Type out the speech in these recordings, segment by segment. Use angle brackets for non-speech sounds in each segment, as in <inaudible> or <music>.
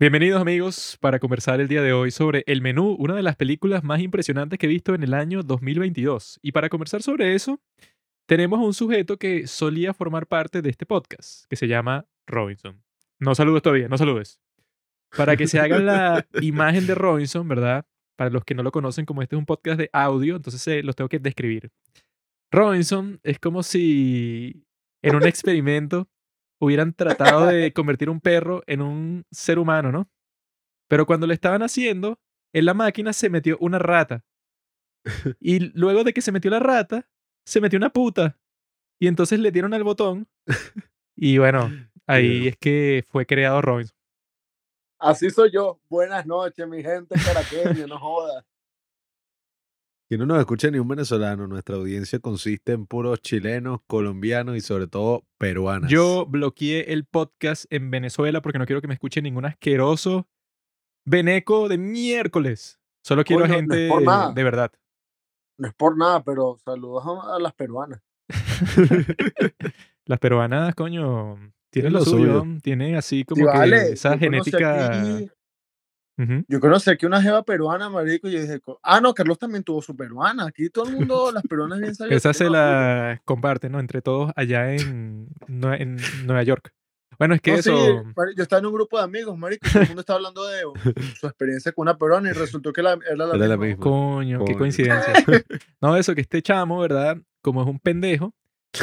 Bienvenidos amigos para conversar el día de hoy sobre El Menú, una de las películas más impresionantes que he visto en el año 2022. Y para conversar sobre eso, tenemos a un sujeto que solía formar parte de este podcast, que se llama Robinson. No saludes todavía, no saludes. Para que se hagan la <laughs> imagen de Robinson, ¿verdad? Para los que no lo conocen, como este es un podcast de audio, entonces eh, los tengo que describir. Robinson es como si en un <laughs> experimento hubieran tratado <laughs> de convertir un perro en un ser humano, ¿no? Pero cuando lo estaban haciendo, en la máquina se metió una rata. <laughs> Y luego de que se metió la rata, se metió una puta. Y entonces le dieron al botón. <laughs> Y bueno, ahí es que fue creado Robinson. Así soy yo. Buenas noches, mi gente caraqueña, no jodas. Que no nos escucha ni un venezolano. Nuestra audiencia consiste en puros chilenos, colombianos y sobre todo peruanas. Yo bloqueé el podcast en Venezuela porque no quiero que me escuche ningún asqueroso veneco de miércoles. Solo quiero no gente es por nada. de verdad. No es por nada, pero saludos a, a las peruanas. <laughs> Las peruanas, coño, tienen lo lo suyo. suyo. Tienen así como Sí, que vale, esa yo genética. Ujú. yo conocí aquí una jeva peruana, marico, y yo dije, ah, no, Carlos también tuvo su peruana. Aquí todo el mundo, las peruanas bien sabidas. Esa se no, la comparten, ¿no? Entre todos allá en, Nue- en Nueva York. Bueno, es que No, eso. sí, yo estaba en un grupo de amigos, marico, todo el mundo estaba hablando de su experiencia con una peruana y <laughs> resultó que la, era la Era la misma. Coño, qué coincidencia. <laughs> No, eso que este chamo, ¿verdad? Como es un pendejo,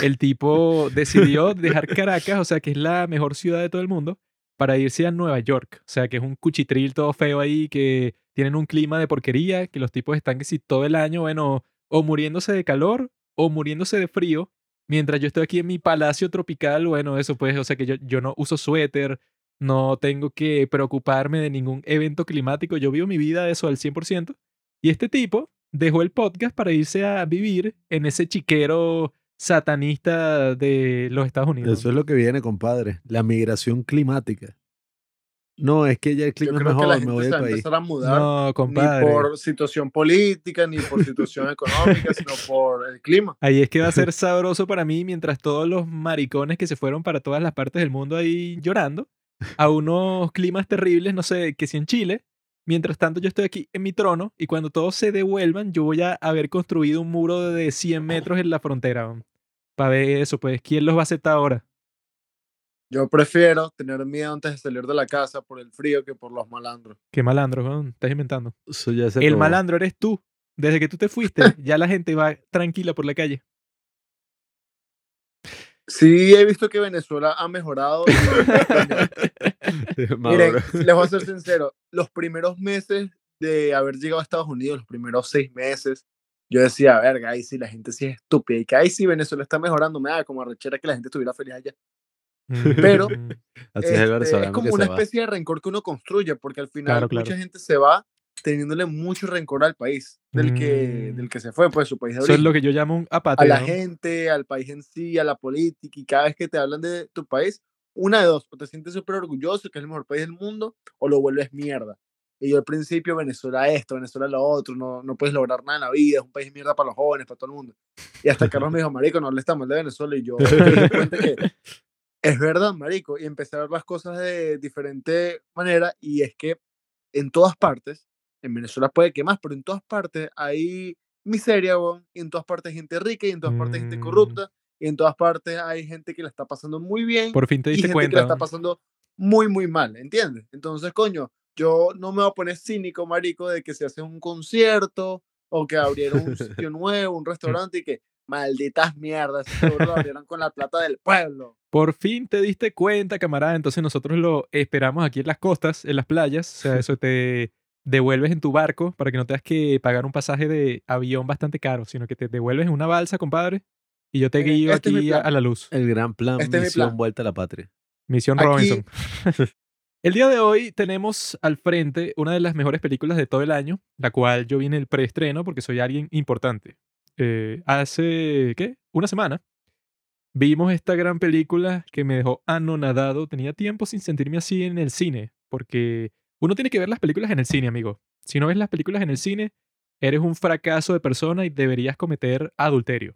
el tipo decidió dejar Caracas, o sea, que es la mejor ciudad de todo el mundo, para irse a Nueva York. O sea, que es un cuchitril todo feo ahí, que tienen un clima de porquería, que los tipos están que si todo el año, bueno, o muriéndose de calor o muriéndose de frío. Mientras yo estoy aquí en mi palacio tropical, bueno, eso pues, o sea que yo, yo no uso suéter, no tengo que preocuparme de ningún evento climático, yo vivo mi vida eso al 100%. Y este tipo dejó el podcast para irse a vivir en ese chiquero satanista de los Estados Unidos. Eso es lo que viene, compadre. La migración climática. No, es que ya el Yo clima es creo que la mejor, me gente voy se va a país. empezar a mudar. No, ni compadre. por situación política, ni por situación <laughs> económica, sino por el clima. Ahí es que va a ser <laughs> sabroso para mí mientras todos los maricones que se fueron para todas las partes del mundo ahí llorando a unos climas terribles, no sé, que si en Chile. Mientras tanto yo estoy aquí en mi trono y cuando todos se devuelvan yo voy a haber construido un muro de 100 metros en la frontera. Para ver eso, pues, ¿quién los va a aceptar ahora? Yo prefiero tener miedo antes de salir de la casa por el frío que por los malandros. Qué malandro, weón, estás inventando. Eso ya se El malandro eres tú. Desde que tú te fuiste, <laughs> ya la gente va tranquila por la calle. Sí, he visto que Venezuela ha mejorado. <laughs> <laughs> Miren, les voy a ser sincero, los primeros meses de haber llegado a Estados Unidos, los primeros seis meses, yo decía, verga, ahí sí la gente sí es estúpida y que ahí sí Venezuela está mejorando, me da como arrechera que la gente estuviera feliz allá. Pero, <laughs> Así es Este, venezolano como que una se va. especie de rencor que uno construye, porque al final Claro, claro. mucha gente se va teniéndole mucho rencor al país del que, Mm. del que se fue, pues su país de Eso es origen. lo que yo llamo un a apateo. la ¿no? gente, al país en sí, a la política, y cada vez que te hablan de tu país, una de dos, o te sientes súper orgulloso, que es el mejor país del mundo, o lo vuelves mierda. Y yo al principio, Venezuela esto, Venezuela lo otro, no, no puedes lograr nada en la vida, es un país de mierda para los jóvenes, para todo el mundo. Y hasta Carlos me dijo, marico, no le está mal de Venezuela, y yo que <laughs> es verdad, marico, y empecé a ver las cosas de diferente manera, y es que en todas partes, en Venezuela puede que más, pero en todas partes hay miseria, weón, y en todas partes hay gente rica, y en todas partes hay gente Mm. corrupta, en todas partes hay gente que la está pasando muy bien, Por fin te y diste gente que cuenta. la está pasando muy, muy mal, ¿entiendes? Entonces, coño, yo no me voy a poner cínico, marico, de que se hace un concierto, o que abrieron un <laughs> sitio nuevo, un restaurante, y que malditas mierdas, seguro lo abrieron con la plata del pueblo. Por fin te diste cuenta, camarada. Entonces nosotros lo esperamos aquí en las costas, en las playas. O sea, eso te devuelves en tu barco para que no tengas que pagar un pasaje de avión bastante caro, sino que te devuelves en una balsa, compadre. Y yo te Miren, guío este aquí a, la luz. El gran plan, Este es mi misión plan. vuelta a la patria. Misión Aquí- Robinson. <laughs> El día de hoy tenemos al frente una de las mejores películas de todo el año, la cual yo vi en el preestreno porque soy alguien importante. Eh, hace, ¿qué? Una semana vimos esta gran película que me dejó anonadado. Tenía tiempo sin sentirme así en el cine, porque uno tiene que ver las películas en el cine, amigo. Si no ves las películas en el cine, eres un fracaso de persona y deberías cometer adulterio.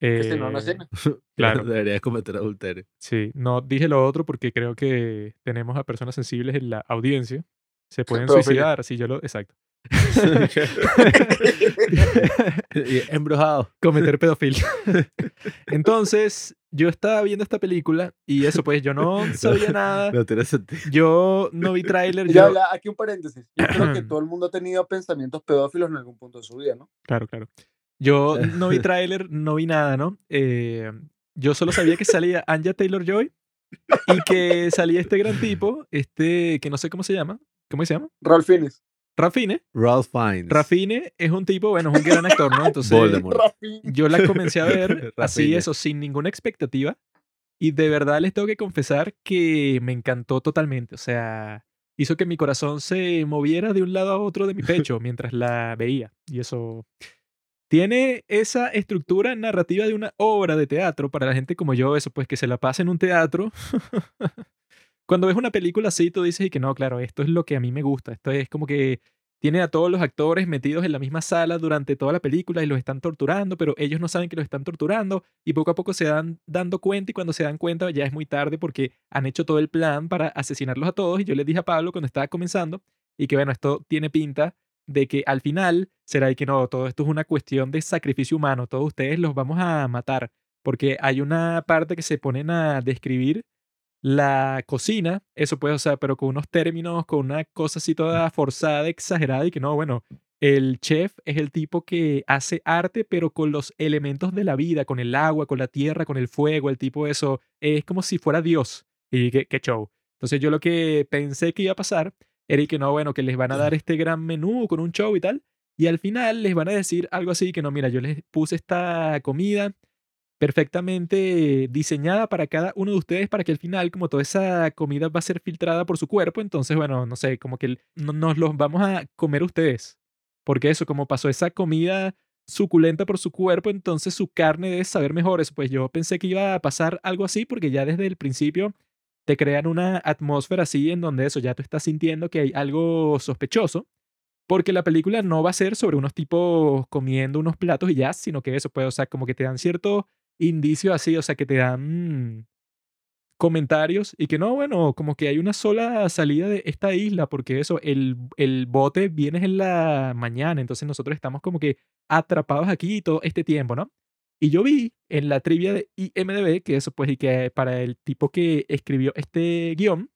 Que si no, no es Eh, cine. <laughs> Claro. Deberías cometer adulterio. Sí, no dije lo otro porque creo que tenemos a personas sensibles en la audiencia. Se pueden suicidar si yo lo... Exacto. <laughs> <laughs> Embrujado. Cometer pedofilia. Entonces, yo estaba viendo esta película y eso, pues yo no sabía nada. No tiene sentido. Yo no vi tráiler. Ya, Yo... ya, aquí un paréntesis. Yo creo que <clears throat> todo el mundo ha tenido pensamientos pedófilos en algún punto de su vida, ¿no? Claro, claro. Yo <laughs> no vi tráiler, no vi nada, ¿no? Eh, yo solo sabía que salía <laughs> Anja Taylor-Joy y que salía este gran tipo, este que no sé cómo se llama. ¿Cómo se llama? Ralph Fiennes. Rafine. Ralph Fiennes. Rafine es un tipo, bueno, es un gran actor, ¿no? Entonces, yo la comencé a ver <laughs> así, Rafine. eso, sin ninguna expectativa. Y de verdad les tengo que confesar que me encantó totalmente. O sea, hizo que mi corazón se moviera de un lado a otro de mi pecho mientras la veía. Y eso tiene esa estructura narrativa de una obra de teatro para la gente como yo, eso pues que se la pasa en un teatro. <laughs> Cuando ves una película así, tú dices y que no, claro, esto es lo que a mí me gusta. Esto es como que tiene a todos los actores metidos en la misma sala durante toda la película y los están torturando, pero ellos no saben que los están torturando y poco a poco se dan dando cuenta y cuando se dan cuenta ya es muy tarde porque han hecho todo el plan para asesinarlos a todos y yo les dije a Pablo cuando estaba comenzando y que bueno, esto tiene pinta de que al final será y que no, todo esto es una cuestión de sacrificio humano, todos ustedes los vamos a matar porque hay una parte que se ponen a describir la cocina, eso puede, o pero con unos términos, con una cosa así toda forzada, exagerada y que no, bueno, el chef es el tipo que hace arte, pero con los elementos de la vida, con el agua, con la tierra, con el fuego, el tipo eso, es como si fuera Dios. Y qué, qué show. Entonces yo lo que pensé que iba a pasar era que no, bueno, que les van a dar este gran menú con un show y tal, y al final les van a decir algo así que no, mira, yo les puse esta comida perfectamente diseñada para cada uno de ustedes para que al final, como toda esa comida va a ser filtrada por su cuerpo, entonces, bueno, no sé, como que nos los vamos a comer ustedes. Porque eso, como pasó esa comida suculenta por su cuerpo, entonces su carne debe saber mejor. Eso, pues yo pensé que iba a pasar algo así porque ya desde el principio te crean una atmósfera así en donde eso ya tú estás sintiendo que hay algo sospechoso. Porque la película no va a ser sobre unos tipos comiendo unos platos y ya, sino que eso puede, o sea, como que te dan cierto indicio así, o sea, que te dan mm, comentarios y que no, bueno, como que hay una sola salida de esta isla, porque eso, el, el bote viene en la mañana, entonces nosotros estamos como que atrapados aquí todo este tiempo, ¿no? Y yo vi en la trivia de IMDB que eso, pues, y que para el tipo que escribió este guion,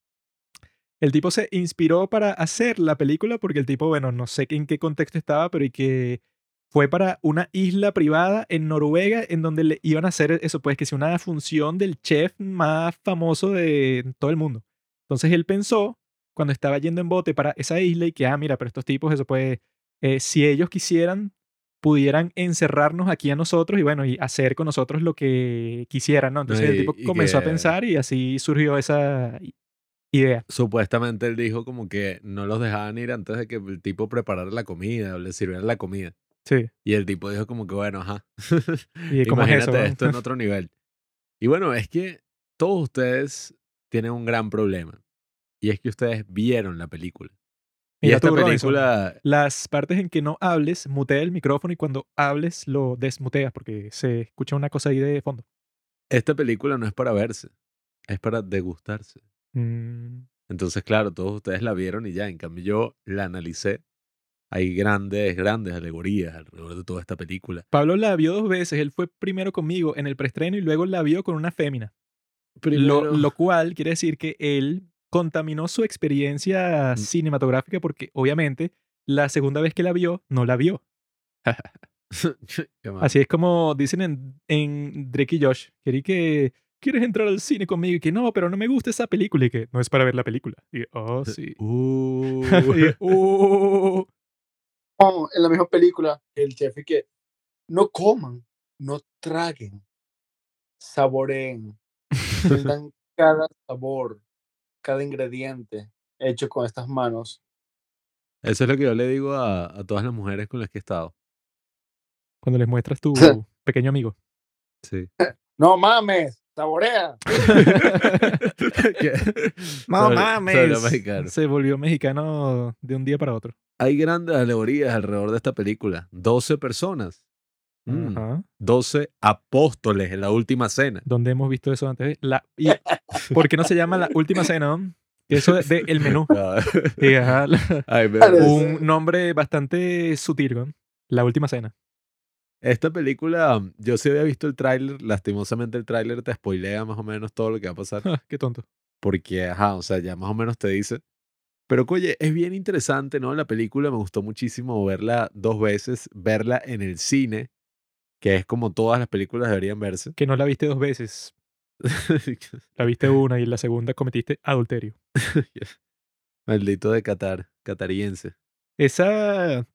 el tipo se inspiró para hacer la película porque el tipo, bueno, no sé en qué contexto estaba, pero y que fue para una isla privada en Noruega en donde le iban a hacer eso, pues que es una función del chef más famoso de todo el mundo. Entonces él pensó, cuando estaba yendo en bote para esa isla, y que, ah, mira, pero estos tipos, eso pues, eh, si ellos quisieran, pudieran encerrarnos aquí a nosotros y bueno, y hacer con nosotros lo que quisieran, ¿no? Entonces el y- tipo y comenzó a que- pensar y así surgió esa idea. Supuestamente él dijo como que no los dejaban ir antes de que el tipo preparara la comida o le sirviera la comida. Sí. Y el tipo dijo como que bueno, ajá. Y <laughs> como es eso, Imagínate esto en <laughs> otro nivel. Y bueno, es que todos ustedes tienen un gran problema. Y es que ustedes vieron la película. Y esta tú, Robinson, película, Las partes en que no hables, mutea el micrófono y cuando hables lo desmuteas porque se escucha una cosa ahí de fondo. esta película no es para verse, es para degustarse. Mm, Entonces, claro, todos ustedes la vieron y ya, en cambio yo la analicé. Hay grandes, grandes alegorías alrededor de toda esta película. Pablo la vio dos veces. Él fue primero conmigo en el preestreno y luego la vio con una fémina. Lo cual quiere decir que él contaminó su experiencia Mm. cinematográfica porque obviamente la segunda vez que la vio, no la vio. <laughs> Así es como dicen en, en Drake y Josh. Querí que quieres entrar al cine conmigo y que no, pero no me gusta esa película y que no es para ver la película. Y que, oh, <laughs> sí. Uh, <laughs> Y que, "Uh". En la misma película, el chef y que no coman, no traguen, saboreen, sientan cada sabor, cada ingrediente hecho con estas manos. Eso es lo que yo le digo a, a todas las mujeres con las que he estado. Cuando les muestras tu <laughs> pequeño amigo. Sí. <laughs> No mames, saborea. <laughs> No Sobre- mames. Se volvió mexicano de un día para otro. Hay grandes alegorías alrededor de esta película. 12 personas Mm, Ajá. 12 apóstoles en la última cena. ¿Dónde hemos visto eso antes? La, y, ¿Por qué no se llama la última cena? no? Eso de, de el menú. <laughs> Ah, Sí, ajá, la- <laughs> Ay, me- Claro. un nombre bastante sutil, ¿no? La última cena. Esta película, yo sí había visto el tráiler, lastimosamente el tráiler te spoilea más o menos todo lo que va a pasar, Ah, qué tonto. porque, ajá, o sea, ya más o menos te dice. Pero, oye, es bien interesante, ¿no? La película me gustó muchísimo verla dos veces, verla en el cine, que es como todas las películas deberían verse. Que no la viste dos veces. <laughs> La viste una y en la segunda cometiste adulterio. <laughs> Maldito de Qatar, catariense. Esa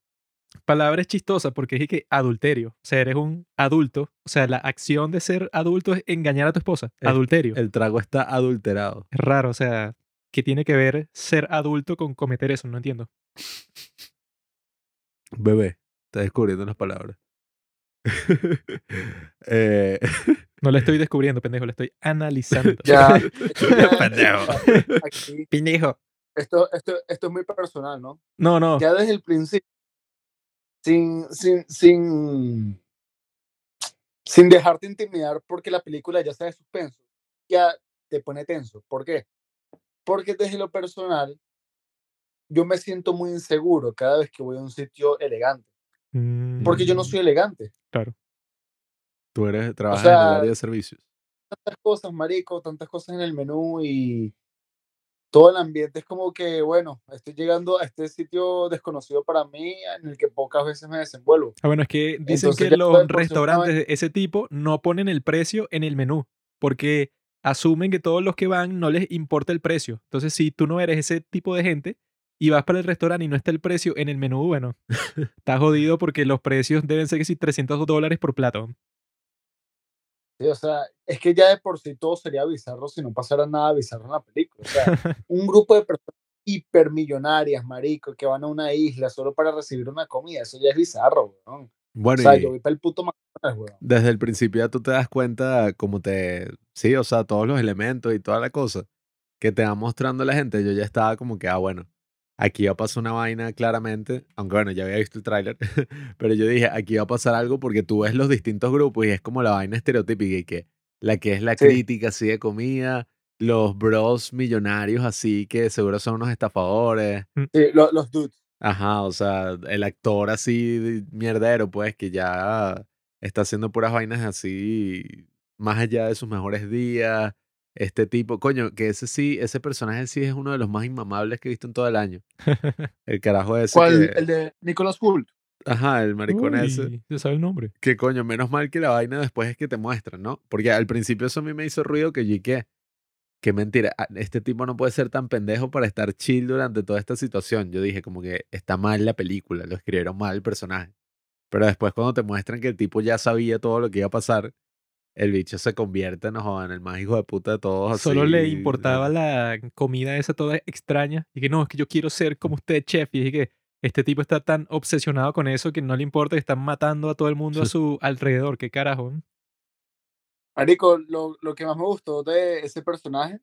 palabra es chistosa porque es que adulterio. O sea, eres un adulto. O sea, la acción de ser adulto es engañar a tu esposa. El- Adulterio. El trago está adulterado. Es raro, o sea, ¿qué tiene que ver ser adulto con cometer eso? No entiendo. Bebé, está descubriendo las palabras. <laughs> Eh, No la estoy descubriendo, pendejo, la estoy analizando. <laughs> Ya. <laughs> Pendejo. Aquí, Pendejo. esto, esto, esto es muy personal, ¿no? No, no. Ya desde el principio, sin, sin, sin, sin dejarte intimidar porque la película ya sea de suspenso, ya te pone tenso. ¿Por qué? Porque desde lo personal, yo me siento muy inseguro cada vez que voy a un sitio elegante. Porque yo no Mm, soy elegante. Claro. Tú eres, trabajas sea, en el área de servicios. Tantas cosas, marico, tantas cosas en el menú y todo el ambiente es como que, bueno, estoy llegando a este sitio desconocido para mí en el que pocas veces me desenvuelvo. Ah, bueno, es que dicen Entonces que los restaurantes de ese tipo no ponen el precio en el menú porque asumen que todos los que van no les importa el precio. Entonces, si tú no eres ese tipo de gente y vas para el restaurante y no está el precio en el menú, bueno, <laughs> estás jodido porque los precios deben ser que si 300 dólares por plato. Sí, o sea, es que ya de por sí todo sería bizarro si no pasara nada bizarro en la película. O sea, <laughs> un grupo de personas hipermillonarias, marico, que van a una isla solo para recibir una comida, eso ya es bizarro, weón. O Bueno, sea, y yo voy para el puto McDonald's, weón. desde el principio ya tú te das cuenta como te... Sí, o sea, todos los elementos y toda la cosa que te va mostrando la gente. Yo ya estaba como que, ah, bueno, aquí va a pasar una vaina claramente, aunque bueno, ya había visto el tráiler, <laughs> pero yo dije, aquí va a pasar algo porque tú ves los distintos grupos y es como la vaina estereotípica y que la que es la Sí. crítica así de comida, los bros millonarios así que seguro son unos estafadores. Sí, lo- los dudes. Ajá, o sea, el actor así de mierdero, pues, que ya está haciendo puras vainas así, más allá de sus mejores días. Este tipo, coño, que ese sí, ese personaje sí es uno de los más inmamables que he visto en todo el año. <laughs> El carajo ese ¿Cuál? que- El de Nicholas Hoult. Ajá, el maricón ese. Uy, se sabe el nombre. Que coño, menos mal que la vaina después es que te muestran, ¿no? Porque al principio eso a mí me hizo ruido que yo que qué mentira, ah, este tipo no puede ser tan pendejo para estar chill durante toda esta situación. Yo dije como que está mal la película, lo escribieron mal el personaje. Pero después cuando te muestran que el tipo ya sabía todo lo que iba a pasar, el bicho se convierte no jodan, en el más hijo de puta de todos. Solo le importaba la comida esa toda extraña. Y que no, es que yo quiero ser como usted, chef. Y dije que este tipo está tan obsesionado con eso que no le importa que están matando a todo el mundo a su alrededor. ¿Qué carajo? Marico, lo, lo que más me gustó de ese personaje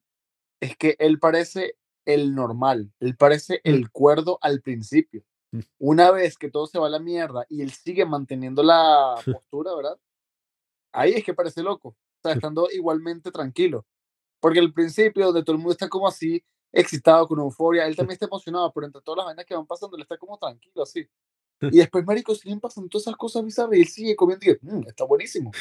es que él parece el normal, él parece el cuerdo al principio. Mm. Una vez que todo se va a la mierda y él sigue manteniendo la <laughs> postura, ¿verdad? Ahí es que parece loco, o sea, estando igualmente tranquilo. Porque al principio, donde todo el mundo está como así, excitado, con euforia, él también está emocionado, pero entre todas las vainas que van pasando, él está como tranquilo, así. Y después, marico, siguen pasando todas esas cosas bizarras y él sigue comiendo y dice, "Mm, está buenísimo.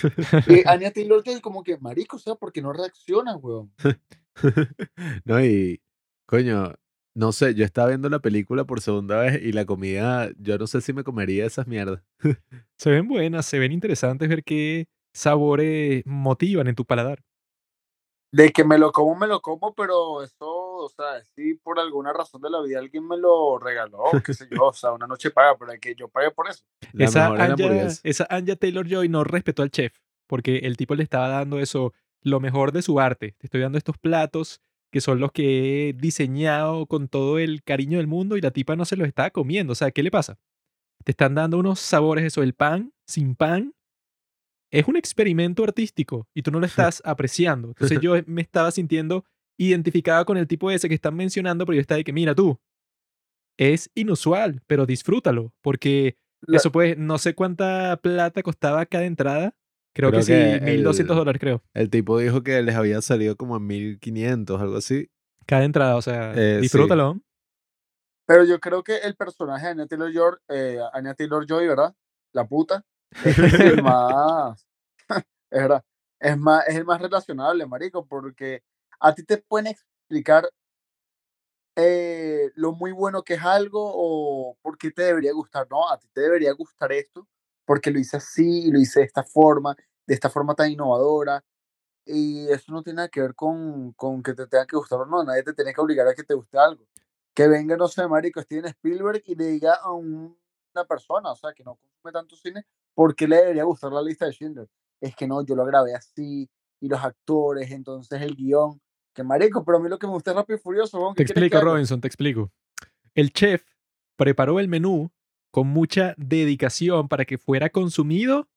Y <laughs> Anya Taylor-Joy como que, marico, o sea, porque no reaccionas, weón? <laughs> no, y coño, no sé, yo estaba viendo la película por segunda vez y la comida, yo no sé si me comería esas mierdas. <laughs> Se ven buenas, se ven interesantes ver qué sabores motivan en tu paladar. De que me lo como, me lo como, pero eso, o sea, sí, por alguna razón de la vida alguien me lo regaló, qué sé yo, o sea, una noche paga, pero que yo pague por eso. La esa, hamburguesa. esa Anya Taylor Joy no respetó al chef, porque el tipo le estaba dando eso, lo mejor de su arte. Te estoy dando estos platos que son los que he diseñado con todo el cariño del mundo y la tipa no se los estaba comiendo. O sea, ¿qué le pasa? Te están dando unos sabores, eso, el pan, sin pan. Es un experimento artístico y tú no lo estás apreciando. Entonces yo me estaba sintiendo identificada con el tipo ese que están mencionando, pero yo estaba de que, mira tú, es inusual, pero disfrútalo, porque La- Eso pues, no sé cuánta plata costaba cada entrada. Creo, Creo que sí, que 1200 el- dólares, creo. El tipo dijo que les había salido como en 1500, algo así. Cada entrada, o sea, Eh, sí. disfrútalo. Pero yo creo que el personaje de Anya Taylor Joy, eh, Anya Taylor Joy, ¿verdad? La puta, es el <laughs> más, es verdad, es más, es el más relacionable, marico, porque a ti te pueden explicar eh, lo muy bueno que es algo o por qué te debería gustar, no, a ti te debería gustar esto porque lo hice así, lo hice de esta forma, de esta forma tan innovadora, y eso no tiene nada que ver con, con que te tenga que gustar o no, nadie te tiene que obligar a que te guste algo. Que venga, no sé, marico, Steven Spielberg y le diga a un- una persona, o sea, que no consume tanto cine, ¿por qué le debería gustar la lista de Schindler? Es que no, yo lo grabé así, y los actores, entonces el guion, que marico, pero a mí lo que me gusta es Rápido y Furioso, Te ¿qué quieres que explico? Robinson, te explico. El chef preparó el menú con mucha dedicación para que fuera consumido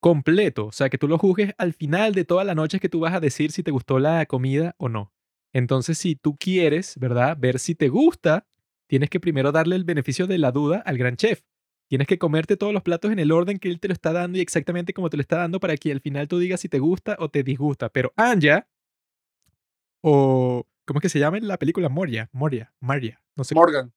completo. O sea, que tú lo juzgues al final de todas las noches que tú vas a decir si te gustó la comida o no. Entonces, si tú quieres, ¿verdad? Ver si te gusta, tienes que primero darle el beneficio de la duda al gran chef. Tienes que comerte todos los platos en el orden que él te lo está dando y exactamente como te lo está dando para que al final tú digas si te gusta o te disgusta. Pero Anja, o ¿cómo es que se llama en la película? Moria, Moria, Maria. No sé, Morgan,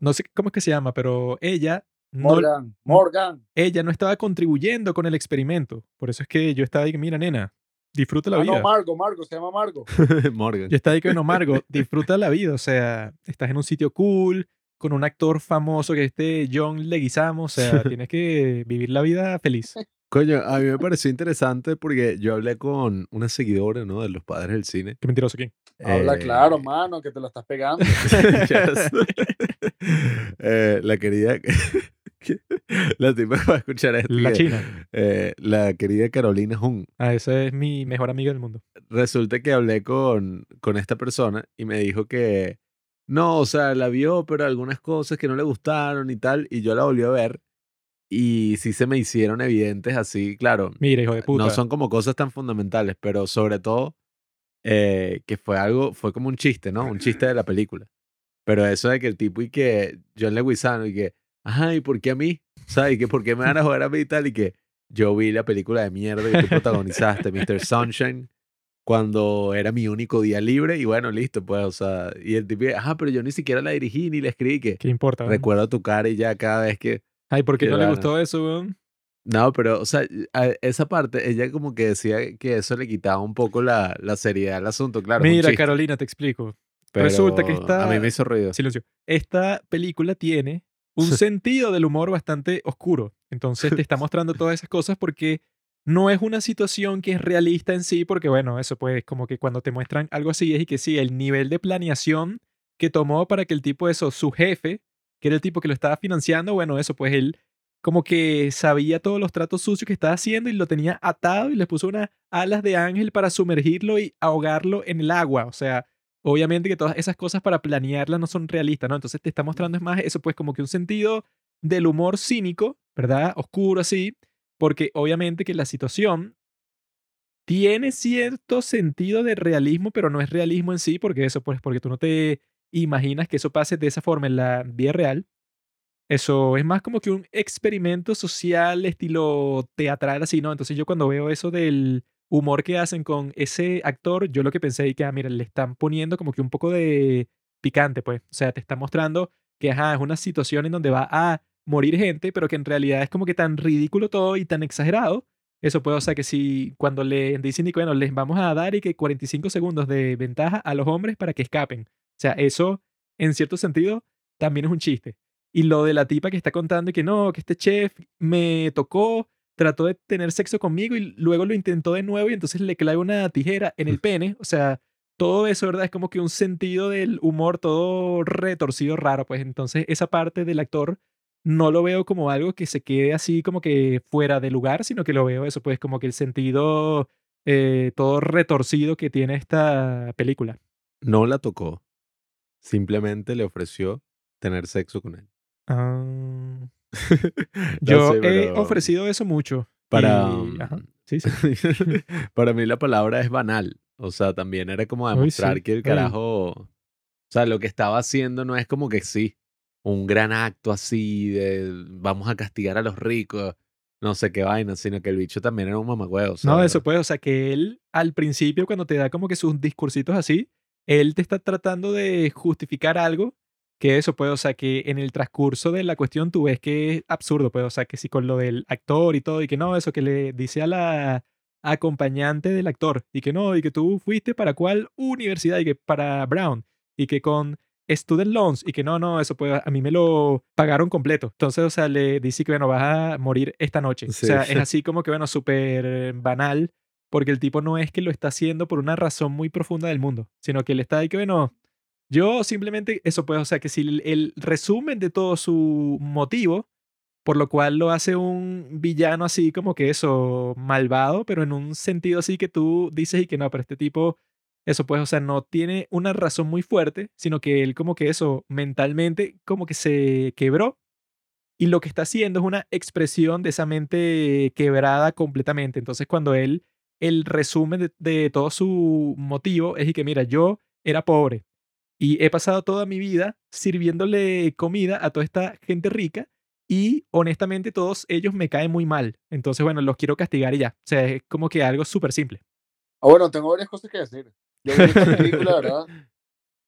no sé cómo es que se llama, pero ella no, Morgan, Morgan. ella no estaba contribuyendo con el experimento. Por eso es que yo estaba ahí, que, mira, nena, disfruta la Ah, vida. no, Margo, Margo, se llama Margo. <laughs> Morgan. Yo estaba ahí que no, Margo, disfruta la vida. O sea, estás en un sitio cool, con un actor famoso que este John Leguizamo. O sea, <laughs> tienes que vivir la vida feliz. Coño, a mí me pareció interesante porque yo hablé con una seguidora, ¿no? De los padres del cine. Qué mentiroso, ¿quién? Habla Eh, claro, mano, que te lo estás pegando. <laughs> <laughs> Eh, la querida. la tipa va a escuchar esto. La que, China. eh, la querida Carolina Jung. Ah, esa es mi mejor amiga del mundo. Resulta que hablé con, con esta persona y me dijo que no, o sea, la vio, pero algunas cosas que no le gustaron y tal. Y yo la volví a ver y sí se me hicieron evidentes así, claro. Mira, hijo de puta. No son como cosas tan fundamentales, pero sobre todo eh, que fue algo, fue como un chiste, ¿no? Un chiste de la película. Pero eso de que el tipo y que John Leguizamo y que, ajá, ¿y por qué a mí? ¿Sabes? Y que por qué me van a joder a mí y tal y que yo vi la película de mierda que tú <laughs> protagonizaste, Mr. Sunshine, cuando era mi único día libre y bueno, listo, pues, o sea, y el tipo, ajá, pero yo ni siquiera la dirigí ni la escribí, que ¿Qué importa? recuerdo tu cara y ya cada vez que... Ay, ¿por qué Qué no le gustó eso, weón? No, pero, o sea, a esa parte, ella como que decía que eso le quitaba un poco la, la seriedad al asunto, claro. Mira, Carolina, te explico. pero resulta que A esta- mí me hizo ruido. Silencio. Esta película tiene un <laughs> sentido del humor bastante oscuro. Entonces te está <laughs> mostrando todas esas cosas porque no es una situación que es realista en sí, porque bueno, eso pues como que cuando te muestran algo así es y que sí, el nivel de planeación que tomó para que el tipo eso, su jefe, que era el tipo que lo estaba financiando, bueno, eso pues él como que sabía todos los tratos sucios que estaba haciendo y lo tenía atado y le puso unas alas de ángel para sumergirlo y ahogarlo en el agua. O sea, obviamente que todas esas cosas para planearlas no son realistas, ¿no? Entonces te está mostrando es más eso, pues como que un sentido del humor cínico, ¿verdad? Oscuro así, porque obviamente que la situación tiene cierto sentido de realismo, pero no es realismo en sí, porque eso, pues, porque tú no te imaginas que eso pase de esa forma en la vida real. Eso es más como que un experimento social estilo teatral así, ¿no? Entonces yo cuando veo eso del humor que hacen con ese actor, yo lo que pensé es que, ah, mira, le están poniendo como que un poco de picante, pues. O sea, te está mostrando que, ajá, es una situación en donde va a morir gente, pero que en realidad es como que tan ridículo todo y tan exagerado. Eso puede, o sea, que si cuando le dicen, bueno, les vamos a dar y que 45 segundos de ventaja a los hombres para que escapen. O sea, eso, en cierto sentido, también es un chiste. Y lo de la tipa que está contando y que no, que este chef me tocó, trató de tener sexo conmigo y luego lo intentó de nuevo y entonces le clava una tijera en el pene. O sea, todo eso, ¿verdad? Es como que un sentido del humor todo retorcido, raro. Pues entonces esa parte del actor no lo veo como algo que se quede así como que fuera de lugar, sino que lo veo eso, pues como que el sentido eh, todo retorcido que tiene esta película. No la tocó. Simplemente le ofreció tener sexo con él. <laughs> No yo sé, he ofrecido eso mucho. Para, y- ajá, sí, sí. <laughs> <laughs> para mí la palabra es banal. O sea, también era como Uy, demostrar sí, que el uy. carajo. O sea, lo que estaba haciendo no es como que sí. Un gran acto así de vamos a castigar a los ricos, no sé qué vaina, sino que el bicho también era un mamagüeo. No, eso pues, o sea, que él al principio cuando te da como que sus discursitos así, él te está tratando de justificar algo que eso pues, o sea, que en el transcurso de la cuestión tú ves que es absurdo, pues, o sea, que si con lo del actor y todo, y que no, eso que le dice a la acompañante del actor, y que no, y que tú fuiste para cuál universidad, y que para Brown, y que con student loans, y que no, no, eso pues a mí me lo pagaron completo. Entonces, o sea, le dice que, bueno, vas a morir esta noche. Sí. O sea, es <laughs> así como que, bueno, súper banal, porque el tipo no es que lo está haciendo por una razón muy profunda del mundo, sino que él está ahí que, bueno, yo simplemente, eso pues, o sea, que si el, el resumen de todo su motivo, por lo cual lo hace un villano así como que eso, malvado, pero en un sentido así que tú dices y que no, pero este tipo, eso pues, o sea, no tiene una razón muy fuerte, sino que él como que eso, mentalmente, como que se quebró. Y lo que está haciendo es una expresión de esa mente quebrada completamente. Entonces, cuando él, el resumen de, todo su motivo es y que, mira, yo era pobre y he pasado toda mi vida sirviéndole comida a toda esta gente rica y honestamente todos ellos me caen muy mal. Entonces, bueno, los quiero castigar y ya. O sea, es como que algo súper simple. Ah, bueno, tengo varias cosas que decir. Yo vi esta película, <laughs> ¿verdad?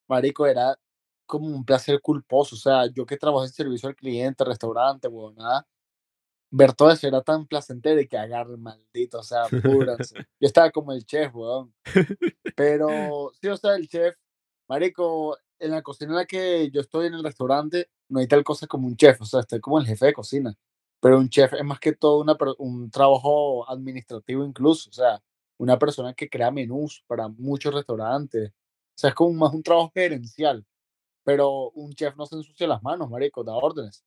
Marico, era como un placer culposo. O sea, yo que trabajo en servicio al cliente, restaurante, bueno, nada. Ver todo eso era tan placentero y que agarre maldito, o sea, púranse. <laughs> Yo estaba como el chef, weón. Pero sí, o sea, el chef, marico, en la cocina en la que yo estoy en el restaurante, no hay tal cosa como un chef, o sea, estoy como el jefe de cocina. Pero un chef es más que todo una, un trabajo administrativo incluso, o sea, una persona que crea menús para muchos restaurantes. O sea, es como más un trabajo gerencial. Pero un chef no se ensucia las manos, marico, da órdenes.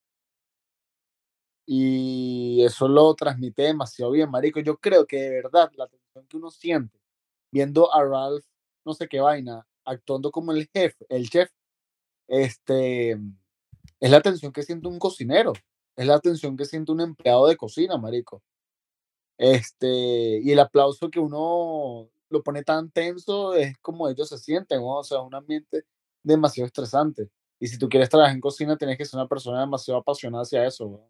Y eso lo transmite demasiado bien, marico. Yo creo que de verdad la tensión que uno siente viendo a Ralph, no sé qué vaina, actuando como el jefe, el chef, este, es la tensión que siente un cocinero, es la tensión que siente un empleado de cocina, marico. Este, y el aplauso que uno lo pone tan tenso es como ellos se sienten, ¿no? o sea, un ambiente demasiado estresante. Y si tú quieres trabajar en cocina, tienes que ser una persona demasiado apasionada hacia eso, ¿no?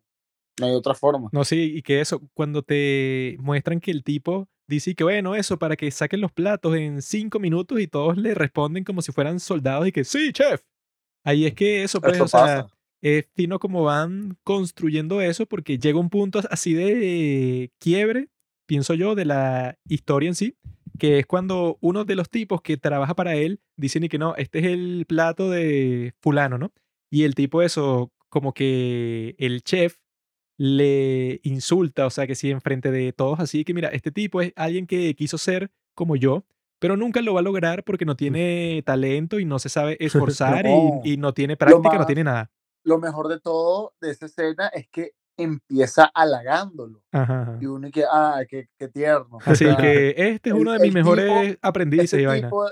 No hay otra forma. No, sí, y que eso, cuando te muestran que el tipo dice que bueno, eso, para que saquen los platos en cinco minutos y todos le responden como si fueran soldados y que sí, chef. Ahí es que eso, pues, Eso o sea, pasa. Es fino como van construyendo eso porque llega un punto así de quiebre, pienso yo, de la historia en sí, que es cuando uno de los tipos que trabaja para él dicen y que no, este es el plato de fulano, ¿no? Y el tipo eso, como que el chef le insulta, o sea, que sí, enfrente de todos, así que mira, este tipo es alguien que quiso ser como yo, pero nunca lo va a lograr porque no tiene talento y no se sabe <laughs> esforzar No. y, y no tiene práctica, no más- tiene nada. Lo mejor de todo de esa escena es que empieza halagándolo. Ajá, ajá. Y uno que, ah, qué, qué tierno. Así O sea, que este es uno de mis mejores aprendices y este tipo,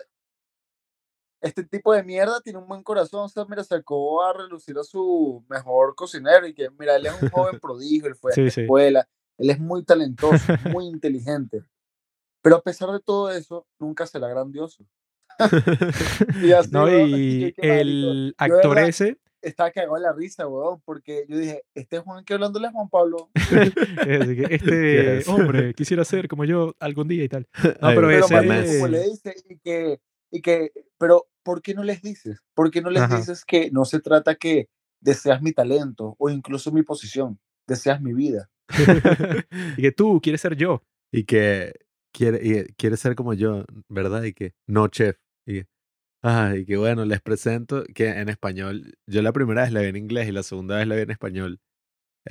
este tipo de mierda tiene un buen corazón. O sea, mira, sacó a relucir a su mejor cocinero y que, mira, él es un joven prodigio, él fue a sí. escuela, él es muy talentoso, muy <laughs> inteligente. Pero a pesar de todo eso, nunca será grandioso. <laughs> <laughs> Y así, No, y marico, el actor ese, estaba cagado en la risa, weón, porque yo dije, este es Juan <laughs> que hablándole a Juan Pablo. este Yes. hombre quisiera ser como yo algún día y tal. <laughs> No, pero Pero ese- como le dice, y que, y que, pero ¿por qué no les dices? ¿Por qué no les Ajá. dices que no se trata que deseas mi talento o incluso mi posición, deseas mi vida? <laughs> y que tú quieres ser yo. y que quiere, y quiere ser como yo, ¿verdad? Y que no chef. Y, ah, y que bueno, les presento que en español, yo la primera vez la vi en inglés y la segunda vez la vi en español.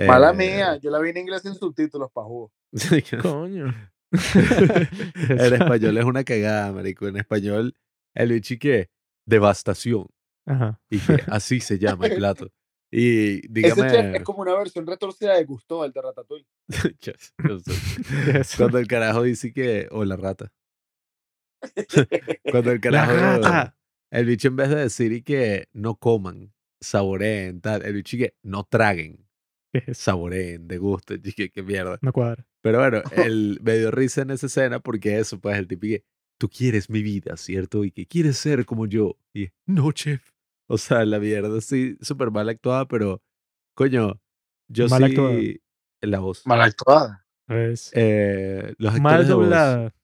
Mala Eh, mía, yo la vi en inglés sin subtítulos, pajú. <laughs> Coño. <laughs> <laughs> en español es una cagada, marico. En español, el bichi que devastación. Ajá. Y que así se llama el plato. Y Ese dígame. chef es como una versión retorcida de Gusto, el de Ratatouille. Yes. Yes. Cuando el carajo dice que. O la rata. Cuando el La carajo. rata. El bicho en vez de decir y que no coman, saboreen, tal. El bicho y que no traguen, <laughs> saboreen, degusten. <laughs> Y que qué mierda. No cuadra. Pero bueno, <laughs> el, me dio risa en esa escena porque eso, pues el tipo y que tú quieres mi vida, ¿cierto? Y que quieres ser como yo. Y no, chef. O sea, la mierda sí, súper mal actuada, pero, coño, yo Mal actuada. sí, la voz. Mal actuada. Es Eh, los mal actores de voz. doblada.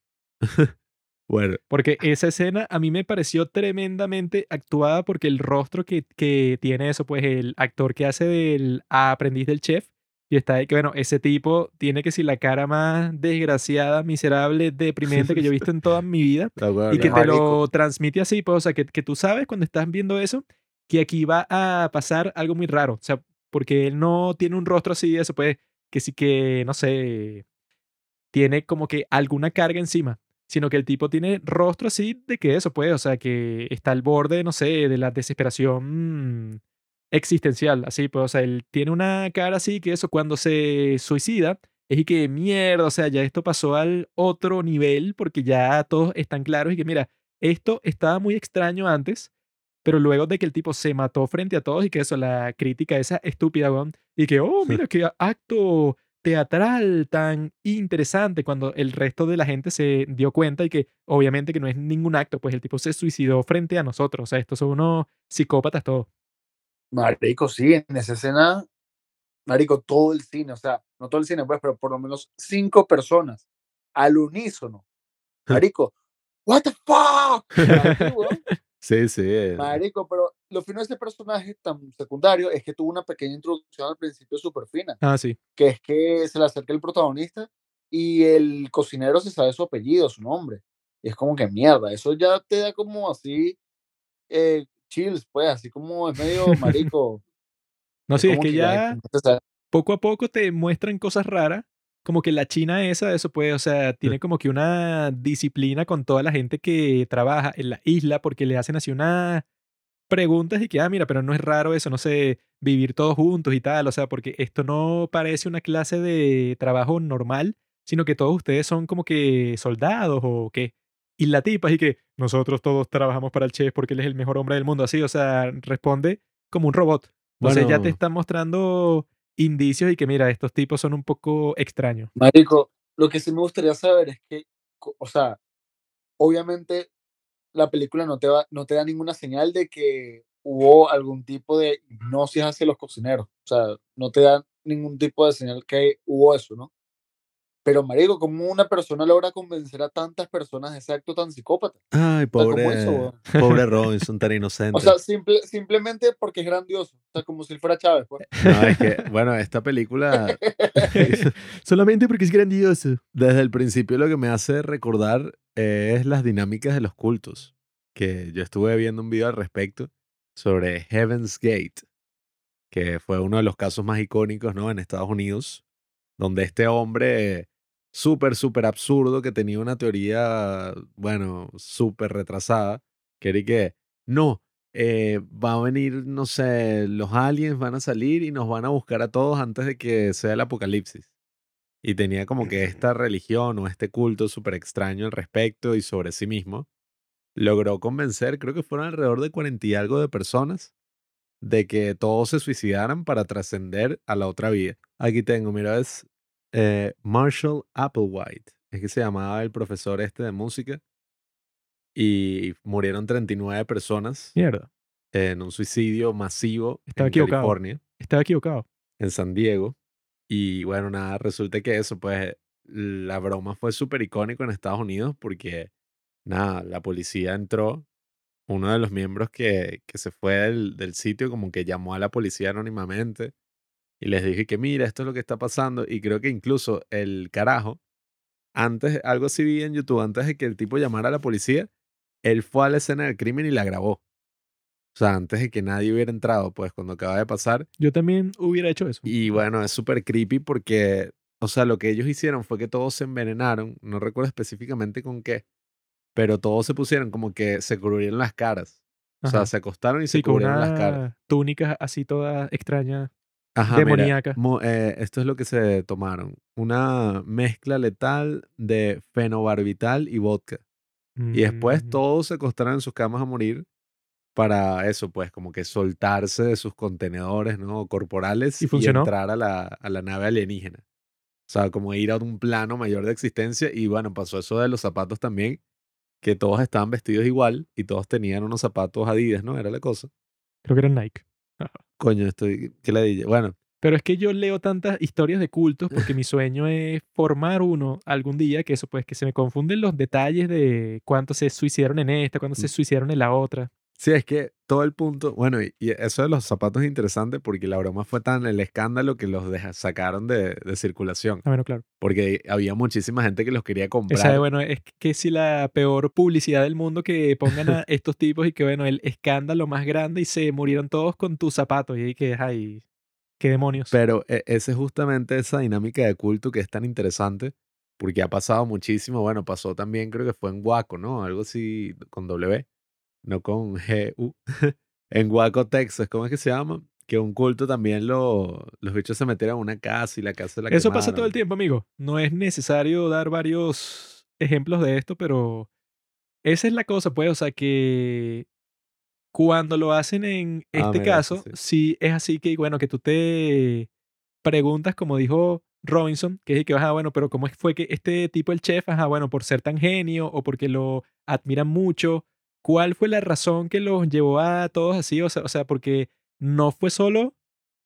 Bueno, Porque esa escena a mí me pareció tremendamente actuada porque el rostro que, que tiene eso, pues el actor que hace del aprendiz del chef, y está ahí que, bueno, ese tipo tiene que ser la cara más desgraciada, miserable, deprimente que yo he visto en toda mi vida. <laughs> la hueá, Y que te lo transmite así, pues, o sea, que, que tú sabes cuando estás viendo eso, que aquí va a pasar algo muy raro. O sea, porque él no tiene un rostro así, eso pues, que sí que, no sé, tiene como que alguna carga encima, sino que el tipo tiene rostro así de que eso, pues, o sea, que está al borde, no sé, de la desesperación mm, existencial, así, pues, o sea, él tiene una cara así que eso, cuando se suicida, es y que mierda, o sea, ya esto pasó al otro nivel porque ya todos están claros y que mira, esto estaba muy extraño antes, pero luego de que el tipo se mató frente a todos y que eso, la crítica esa estúpida, weón, y que, oh, mira qué acto teatral tan interesante cuando el resto de la gente se dio cuenta y que obviamente que no es ningún acto, pues el tipo se suicidó frente a nosotros, o sea, estos son unos psicópatas todos. Marico, sí, en esa escena, Marico, todo el cine, o sea, no todo el cine, pues, pero por lo menos cinco personas al unísono. <laughs> Marico, what the fuck? Sí, sí. eh, Marico, pero lo fino de este personaje tan secundario es que tuvo una pequeña introducción al principio súper fina, Ah, sí. que es que se le acerca el protagonista y el cocinero se sabe su apellido, su nombre. Y es como que mierda, eso ya te da como así eh, chills, pues, así como es medio <laughs> marico. No, sí, es que ay, ya poco a poco te muestran cosas raras, como que la China esa, eso puede, o sea, tiene como que una disciplina con toda la gente que trabaja en la isla porque le hacen así unas preguntas y que, ah, mira, pero no es raro eso, no sé, vivir todos juntos y tal, o sea, porque esto no parece una clase de trabajo normal, sino que todos ustedes son como que soldados o qué. Y la tipa, y que nosotros todos trabajamos para el chef porque él es el mejor hombre del mundo, así, o sea, responde como un robot. Entonces ya te Bueno. están mostrando indicios y que mira, estos tipos son un poco extraños. Marico, lo que sí me gustaría saber es que, o sea, obviamente la película no te, va, no te da ninguna señal de que hubo algún tipo de hipnosis hacia los cocineros. O sea, no te da ningún tipo de señal que hubo eso, ¿no? Pero, marico, ¿cómo una persona logra convencer a tantas personas de ese acto tan psicópata? Ay, ¿cómo pobre, hizo, weón? pobre <laughs> Robinson, tan inocente. O sea, simple, simplemente porque es grandioso. O sea, como si fuera Chávez, pues. No, es que, bueno, esta película, <laughs> Solamente porque es grandioso. desde el principio lo que me hace recordar eh, es las dinámicas de los cultos. Que yo estuve viendo un video al respecto sobre Heaven's Gate, que fue uno de los casos más icónicos, ¿no? En Estados Unidos, donde este hombre súper, súper absurdo que tenía una teoría, bueno, súper retrasada, que era y que, no, eh, va a venir, no sé, los aliens van a salir y nos van a buscar a todos antes de que sea el apocalipsis. Y tenía como que esta religión o este culto súper extraño al respecto y sobre sí mismo. Logró convencer, creo que fueron alrededor de cuarenta y algo de personas, de que todos se suicidaran para trascender a la otra vida. Aquí tengo, mira, es eh, Marshall Applewhite. Es que se llamaba el profesor este de música. Y murieron 39 personas Mierda, en un suicidio masivo Estaba en equivocado. California, estaba equivocado. en San Diego. Y bueno, nada, resulta que eso, pues la broma fue súper icónico en Estados Unidos porque, nada, la policía entró, uno de los miembros que, que se fue del, del sitio como que llamó a la policía anónimamente y les dije que mira, esto es lo que está pasando. Y creo que incluso el carajo, antes, algo así vi en YouTube, antes de que el tipo llamara a la policía, él fue a la escena del crimen y la grabó. O sea, antes de que nadie hubiera entrado, pues cuando acaba de pasar. Yo también hubiera hecho eso. Y bueno, es súper creepy porque, o sea, lo que ellos hicieron fue que todos se envenenaron, no recuerdo específicamente con qué, pero todos se pusieron como que se cubrieron las caras. O sea, Ajá. se acostaron y Sí, se con cubrieron las caras. una túnica así toda extraña. Ajá, demoníaca. mo- eh, esto es lo que se tomaron. Una mezcla letal de fenobarbital y vodka. Y después Mm, todos se acostaron en sus camas a morir para eso, pues como que soltarse de sus contenedores, ¿no? Corporales ¿Y funcionó? entrar a la, a la nave alienígena. O sea, como ir a un plano mayor de existencia. Y bueno, pasó eso de los zapatos también, que todos estaban vestidos igual y todos tenían unos zapatos Adidas, ¿no? Era la cosa. Creo que era Nike. Coño, estoy. ¿Qué le dije? Bueno, Pero es que yo leo tantas historias de cultos porque mi <laughs> sueño es formar uno algún día, que eso pues que se me confunden los detalles de cuántos se suicidaron en esta, cuántos se suicidaron en la otra. Sí, es que todo el punto. Bueno, y, y eso de los zapatos es interesante porque la broma fue tan el escándalo que los deja- sacaron de, de circulación. Ah, bueno, claro. Porque había muchísima gente que los quería comprar. Esa, bueno, es que si la peor publicidad del mundo que pongan a <laughs> estos tipos y que, bueno, el escándalo más grande y se murieron todos con tus zapatos y ahí que, ay, qué demonios. Pero e- esa es justamente esa dinámica de culto que es tan interesante porque ha pasado muchísimo. Bueno, pasó también, creo que fue en Waco, ¿no? Algo así con W, no con G-U. <laughs> en Waco, Texas, ¿cómo es que se llama? Que un culto también lo, los bichos se metieron a una casa y la casa la Eso pasa todo el quemaron. tiempo, amigo. No es necesario dar varios ejemplos de esto, pero esa es la cosa, pues, o sea, que cuando lo hacen en Ah, este mira, eso caso, sí. sí es así que, bueno, que tú te preguntas, como dijo Robinson, que es que, ajá, bueno, pero ¿cómo fue que este tipo, el chef, ajá, bueno, por ser tan genio o porque lo admiran mucho? ¿Cuál fue la razón que los llevó a todos así? O sea, o sea, porque no fue solo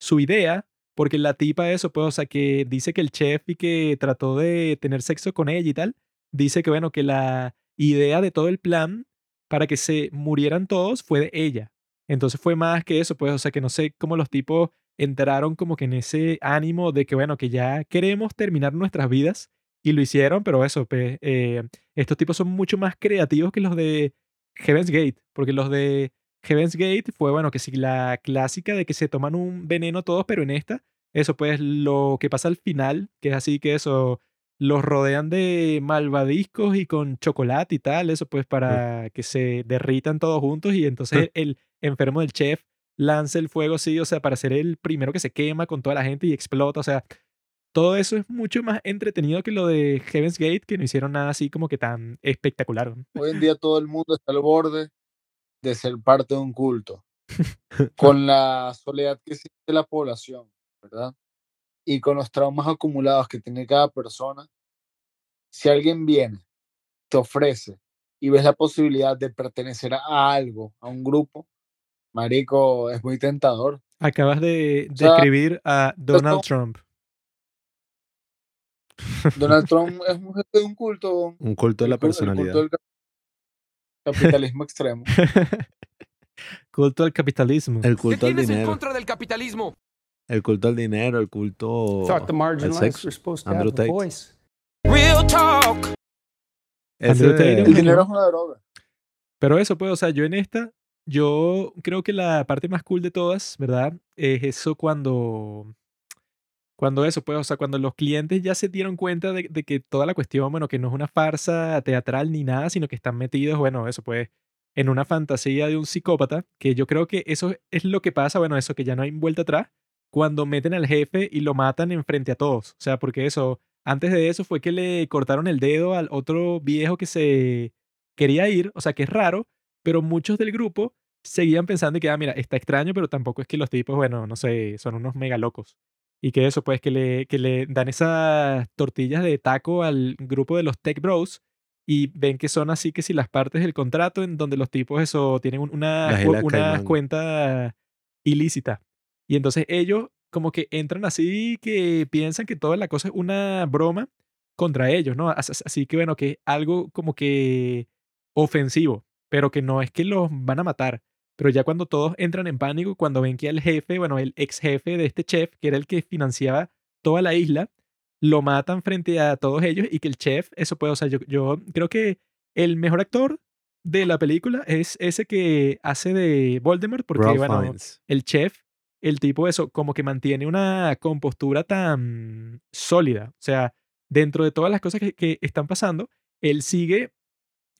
su idea, porque la tipa eso, pues, o sea, que dice que el chef y que trató de tener sexo con ella y tal, dice que, bueno, que la idea de todo el plan para que se murieran todos fue de ella. Entonces fue más que eso, pues, o sea, que no sé cómo los tipos entraron como que en ese ánimo de que, bueno, que ya queremos terminar nuestras vidas y lo hicieron, pero eso, pues, eh, estos tipos son mucho más creativos que los de Heaven's Gate, porque los de Heaven's Gate fue, bueno, que si la clásica de que se toman un veneno todos, pero en esta, eso pues lo que pasa al final, que es así que eso, los rodean de malvadiscos y con chocolate y tal, eso pues para que se derritan todos juntos y entonces el enfermo del chef lanza el fuego, sí, o sea, para ser el primero que se quema con toda la gente y explota, o sea, todo eso es mucho más entretenido que lo de Heaven's Gate, que no hicieron nada así como que tan espectacular. Hoy en día todo el mundo está al borde de ser parte de un culto, <laughs> con la soledad que siente la población, ¿verdad? Y con los traumas acumulados que tiene cada persona, si alguien viene, te ofrece y ves la posibilidad de pertenecer a algo, a un grupo, marico, es muy tentador. Acabas de O sea, describir a Donald Trump. Donald Trump es un jefe de un culto, Un culto de la el personalidad. culto del cap- capitalismo extremo. <laughs> Culto al capitalismo. El ¿Qué culto al tienes en dinero. contra del capitalismo? El culto al dinero, el culto al sexo. Andrew Tate. Real talk. Andrew Tate, El dinero es una droga. Pero eso, pues, o sea, yo en esta, yo creo que la parte más cool de todas, ¿verdad? Es eso cuando, cuando eso, pues, o sea, cuando los clientes ya se dieron cuenta de, de que toda la cuestión, bueno, que no es una farsa teatral ni nada, sino que están metidos, bueno, eso, pues, en una fantasía de un psicópata, que yo creo que eso es lo que pasa, bueno, eso que ya no hay vuelta atrás, cuando meten al jefe y lo matan en frente a todos. O sea, porque eso, antes de eso fue que le cortaron el dedo al otro viejo que se quería ir, o sea, que es raro, pero muchos del grupo seguían pensando que, ah, mira, está extraño, pero tampoco es que los tipos, bueno, no sé, son unos mega locos. Y que eso, pues, que le, que le dan esas tortillas de taco al grupo de los Tech Bros y ven que son así que si las partes del contrato en donde los tipos eso tienen un- una, una cuenta ilícita. Y entonces ellos como que entran así que piensan que toda la cosa es una broma contra ellos, ¿no? As- as- Así que bueno, que es algo como que ofensivo, pero que no es que los van a matar. Pero ya cuando todos entran en pánico, cuando ven que el jefe, bueno, el ex jefe de este chef, que era el que financiaba toda la isla, lo matan frente a todos ellos y que el chef, eso puede, o sea, yo, yo creo que el mejor actor de la película es ese que hace de Voldemort, porque Ralph bueno, Fiennes. el chef, el tipo eso, como que mantiene una compostura tan sólida. O sea, dentro de todas las cosas que, que están pasando, él sigue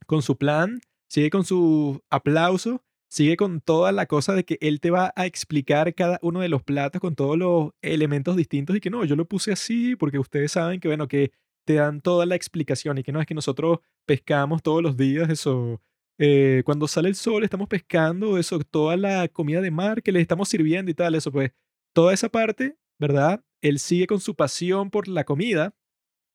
con su plan, sigue con su aplauso, sigue con toda la cosa de que él te va a explicar cada uno de los platos con todos los elementos distintos y que no, yo lo puse así porque ustedes saben que, bueno, que te dan toda la explicación y que no es que nosotros pescamos todos los días eso. eh, cuando sale el sol estamos pescando eso, toda la comida de mar que les estamos sirviendo y tal, eso pues, toda esa parte, ¿verdad? Él sigue con su pasión por la comida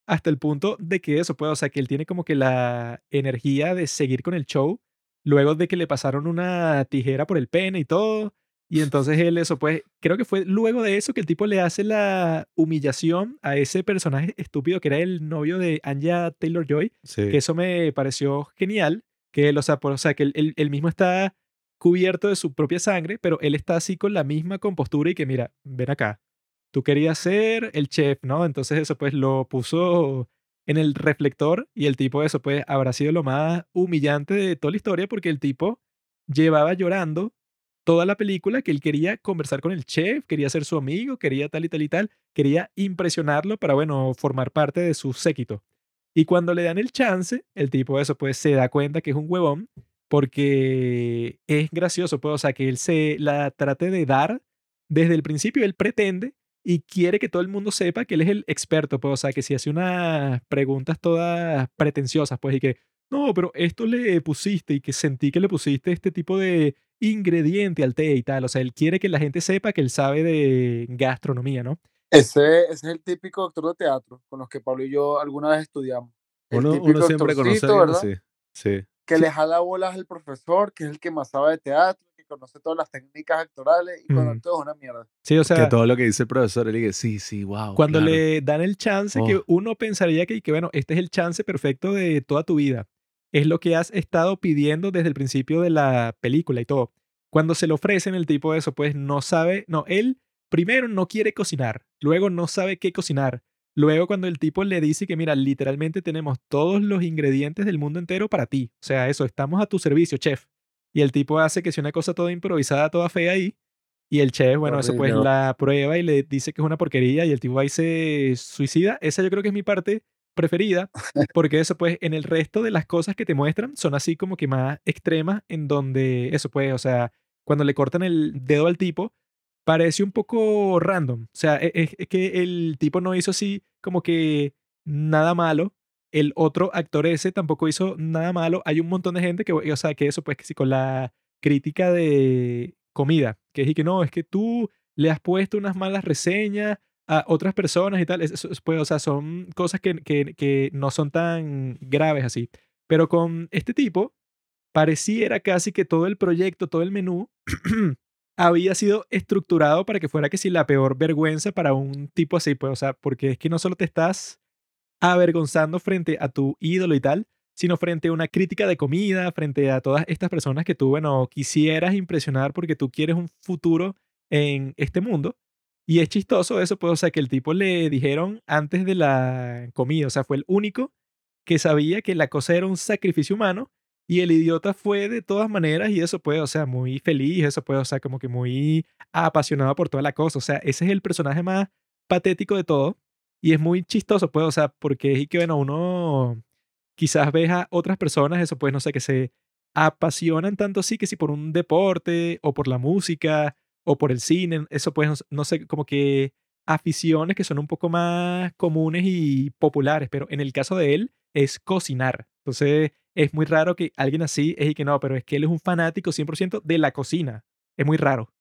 hasta el punto de que eso puede, o sea, que él tiene como que la energía de seguir con el show luego de que le pasaron una tijera por el pene y todo. Y entonces él, eso, pues, creo que fue luego de eso que el tipo le hace la humillación a ese personaje estúpido que era el novio de Anya Taylor Joy, Sí. que eso me pareció genial, que él, o sea, por- o sea, que él, él- él mismo está cubierto de su propia sangre, pero él está así con la misma compostura y que mira, ven acá, tú querías ser el chef, ¿no? Entonces eso pues lo puso en el reflector y el tipo eso pues habrá sido lo más humillante de toda la historia porque el tipo llevaba llorando toda la película que él quería conversar con el chef, quería ser su amigo, quería tal y tal y tal, quería impresionarlo para, bueno, formar parte de su séquito. Y cuando le dan el chance, el tipo eso pues se da cuenta que es un huevón porque es gracioso, pues, o sea, que él se la trate de dar desde el principio, él pretende y quiere que todo el mundo sepa que él es el experto, pues, o sea, que si hace unas preguntas todas pretenciosas, pues, y que, no, pero esto le pusiste y que sentí que le pusiste este tipo de ingrediente al té y tal, o sea, él quiere que la gente sepa que él sabe de gastronomía, ¿no? Ese, ese es el típico actor de teatro con los que Pablo y yo alguna vez estudiamos. El Uno, típico uno siempre conoce ¿verdad? así. Sí. Que le jala bolas al profesor, que es el que más sabe de teatro, que conoce todas las técnicas actorales y cuando Mm. actúa es una mierda. Sí, o que sea, todo lo que dice el profesor, él dice, sí, sí, wow. cuando claro". le dan el chance que Oh. uno pensaría que, que, bueno, este es el chance perfecto de toda tu vida. Es lo que has estado pidiendo desde el principio de la película y todo. Cuando se le ofrecen el tipo de eso, pues no sabe, no, él primero no quiere cocinar, luego no sabe qué cocinar. Luego cuando el tipo le dice que, mira, literalmente tenemos todos los ingredientes del mundo entero para ti. O sea, eso, estamos a tu servicio, chef. Y el tipo hace que sea una cosa toda improvisada, toda fea ahí. Y el chef, bueno, eso pues la prueba y le dice que es una porquería y el tipo ahí se suicida. Esa yo creo que es mi parte preferida, <laughs> porque eso pues en el resto de las cosas que te muestran son así como que más extremas en donde eso pues, o sea, cuando le cortan el dedo al tipo, parece un poco random. O sea, e- es, es que el tipo no hizo así como que nada malo. El otro actor ese tampoco hizo nada malo. Hay un montón de gente que, o sea, que eso pues que sí, con la crítica de comida, que es que no, es que tú le has puesto unas malas reseñas a otras personas y tal. Es, pues, o sea, son cosas que, que, que no son tan graves así. Pero con este tipo, pareciera casi que todo el proyecto, todo el menú, <clears throat> había sido estructurado para que fuera que si la peor vergüenza para un tipo así, pues, o sea, porque es que no solo te estás avergonzando frente a tu ídolo y tal, sino frente a una crítica de comida, frente a todas estas personas que tú, bueno, quisieras impresionar porque tú quieres un futuro en este mundo. Y es chistoso eso, pues, o sea, que el tipo le dijeron antes de la comida, o sea, fue el único que sabía que la cosa era un sacrificio humano y el idiota fue de todas maneras y eso puede, o sea, muy feliz, eso puede, o sea, como que muy apasionado por toda la cosa. O sea, ese es el personaje más patético de todo y es muy chistoso, pues, o sea, porque es que, bueno, uno quizás ves a otras personas, eso pues, no sé, que se apasionan tanto así que si por un deporte o por la música o por el cine, eso pues, no, no sé, como que aficiones que son un poco más comunes y populares, pero en el caso de él es cocinar. Entonces es muy raro que alguien así es y que no, pero es que él es un fanático 100% de la cocina. Es muy raro.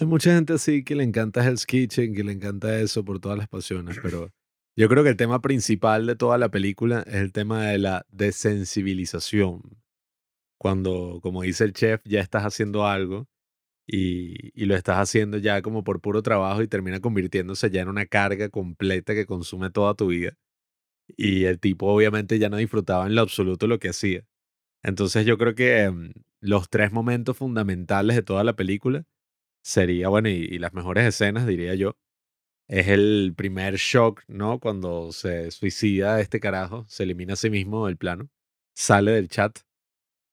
Hay mucha gente así que le encanta Hell's Kitchen, que le encanta eso por todas las pasiones, pero yo creo que el tema principal de toda la película es el tema de la desensibilización. Cuando, como dice el chef, ya estás haciendo algo y, y lo estás haciendo ya como por puro trabajo y termina convirtiéndose ya en una carga completa que consume toda tu vida. Y el tipo obviamente ya no disfrutaba en lo absoluto lo que hacía. Entonces yo creo que mm, los tres momentos fundamentales de toda la película sería, bueno, y, y las mejores escenas, diría yo, es el primer shock, ¿no? Cuando se suicida este carajo, se elimina a sí mismo del plano, sale del chat.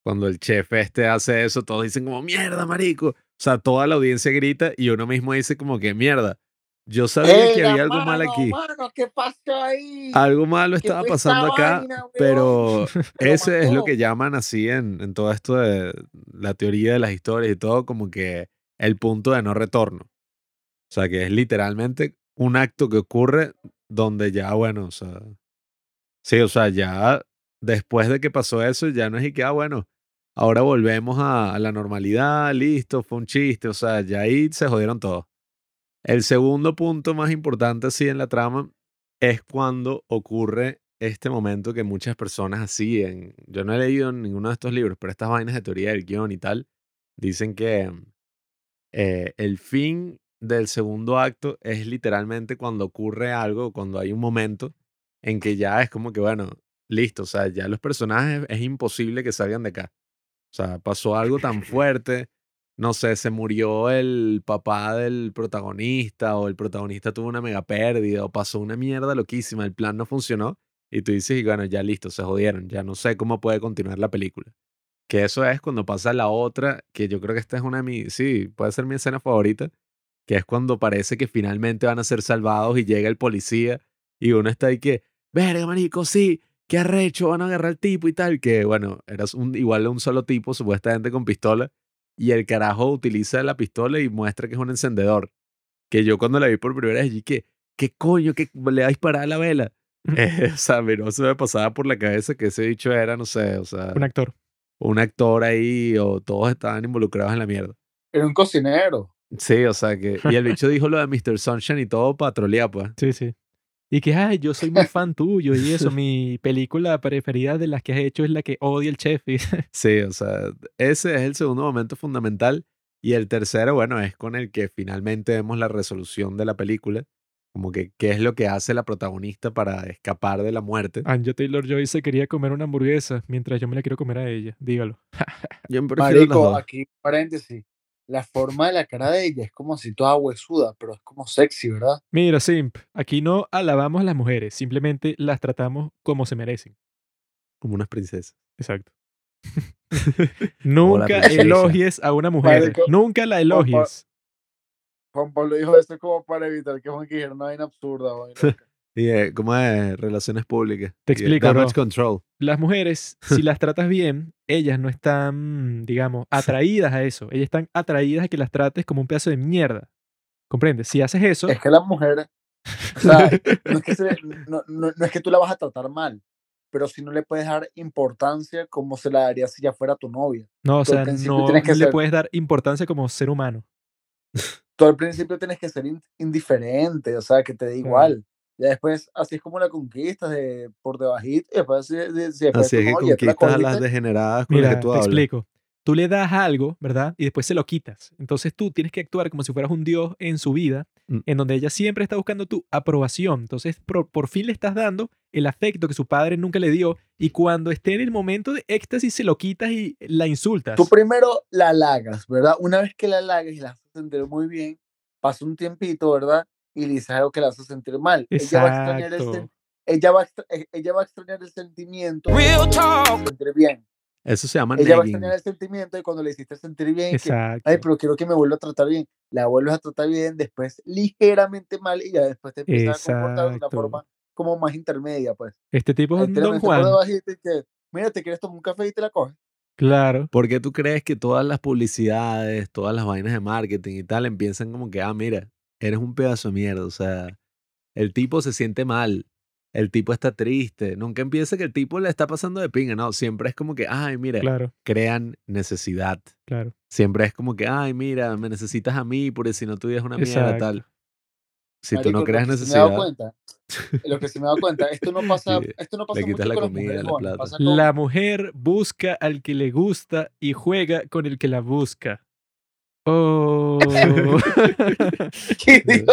Cuando el chef este hace eso, todos dicen como, mierda, marico. O sea, toda la audiencia grita y uno mismo dice como que, mierda, yo sabía que ¡Ey, había algo mal aquí. mano, ¿qué pasó ahí? Algo malo ¿Qué estaba pasando acá, vaina, pero <laughs> ese es lo que llaman así en, en todo esto de la teoría de las historias y todo, como que el punto de no retorno. O sea, que es literalmente un acto que ocurre donde ya, bueno, o sea, sí, o sea, ya después de que pasó eso, ya no es y que, ah, bueno, ahora volvemos a, la normalidad, listo, fue un chiste, o sea, ya ahí se jodieron todos. El segundo punto más importante así en la trama es cuando ocurre este momento que muchas personas así, en, yo no he leído ninguno de estos libros, pero estas vainas de teoría del guion y tal, dicen que, eh, el fin del segundo acto es literalmente cuando ocurre algo, cuando hay un momento en que ya es como que, bueno, listo, o sea, ya los personajes es imposible que salgan de acá. O sea, pasó algo tan <laughs> fuerte, no sé, se murió el papá del protagonista o el protagonista tuvo una mega pérdida o pasó una mierda loquísima, el plan no funcionó y tú dices, y bueno, ya listo, se jodieron, ya no sé cómo puede continuar la película. Que eso es cuando pasa la otra, que yo creo que esta es una de mis, sí, puede ser mi escena favorita, que es cuando parece que finalmente van a ser salvados y llega el policía y uno está ahí que, verga, marico, sí, qué arrecho, van a agarrar al tipo y tal, que bueno, eras un, igual un solo tipo, supuestamente con pistola, y el carajo utiliza la pistola y muestra que es un encendedor. Que yo cuando la vi por primera vez, dije, ¿qué coño? que le va a disparar a la vela? Eh, <laughs> o sea, no se me pasaba por la cabeza que ese dicho era, no sé, o sea, Un actor. Un actor ahí o todos estaban involucrados en la mierda. Era un cocinero. Sí, o sea que. Y el bicho dijo lo de Mr. Sunshine y todo para trolear, pues. Sí, sí. Y que, ay, yo soy muy fan tuyo y eso, mi película preferida de las que has hecho es la que odia el chef. <laughs> Sí, o sea, ese es el segundo momento fundamental. Y el tercero, bueno, es con el que finalmente vemos la resolución de la película. Como que qué es lo que hace la protagonista para escapar de la muerte. Anya Taylor Joy se quería comer una hamburguesa mientras yo me la quiero comer a ella. Dígalo. <laughs> Yo Marico, aquí paréntesis. La forma de la cara de ella es como así toda huesuda, pero es como sexy, ¿verdad? Mira, Simp, aquí no alabamos a las mujeres, simplemente las tratamos como se merecen. Como unas princesas. Exacto. <laughs> Nunca princesa. elogies a una mujer. Marico, Nunca la elogies. Juan Pablo dijo esto como para evitar que Juan dijera una vaina absurda. <laughs> Y eh, ¿cómo es? Relaciones públicas. Te explico, bro. control. Las mujeres, si las tratas bien, ellas no están, digamos, <laughs> atraídas a eso. Ellas están atraídas a que las trates como un pedazo de mierda. ¿Comprendes? Si haces eso, Es que la mujer, o sea, no es que, se- no, no- no es que tú la vas a tratar mal, pero si no le puedes dar importancia como se la darías si ya fuera tu novia. no, o sea, no que le ser- puedes dar importancia como ser humano. Tú al principio tienes que ser in- indiferente, o sea, que te dé igual. Ya después, así es como la conquistas de, por debajito, y después, si, si- si después Así es que conquistas a las degeneradas con las Mira, que tú te hablas. explico. Tú le das algo, ¿verdad? Y después se lo quitas. Entonces tú tienes que actuar como si fueras un dios en su vida, Mm. en donde ella siempre está buscando tu aprobación. Entonces por, por fin le estás dando el afecto que su padre nunca le dio y cuando esté en el momento de éxtasis se lo quitas y la insultas. Tú primero la halagas, ¿verdad? Una vez que la halagas y la sentir muy bien, pasa un tiempito, ¿verdad? Y le dices algo que la hace sentir mal. Ella va a extrañar el, Exacto. ella va a eh, ella va a extrañar el sentimiento Real talk. sentir bien. Eso se llama Ella va a extrañar el sentimiento de cuando le hiciste sentir bien, que, Exacto. ay, pero quiero que me vuelva a tratar bien. La vuelves a tratar bien, después ligeramente mal y ya después te empiezas a comportar de una Exacto. forma como más intermedia, pues. Este tipo es un Don Juan. y que, mira, te quieres tomar un café y te la coges. Claro. ¿Por qué tú crees que todas las publicidades, todas las vainas de marketing y tal empiezan como que, ah, mira, eres un pedazo de mierda? O sea, el tipo se siente mal, el tipo está triste. Nunca empieza que el tipo le está pasando de pinga, no. Siempre es como que, ay, mira, Claro, crean necesidad. claro. Siempre es como que, ay, mira, me necesitas a mí, porque si no es una mierda, Exacto. tal. Si tú Marico, no lo creas que sí me he dado necesidad, cuenta, lo que sí me he dado cuenta, esto no <laughs> pasa, Sí, esto no pasa mucho la con las comida, mujeres la pasa con- La mujer busca al que le gusta y juega con el que la busca. Oh. <laughs> ¿Qué? <laughs> Eso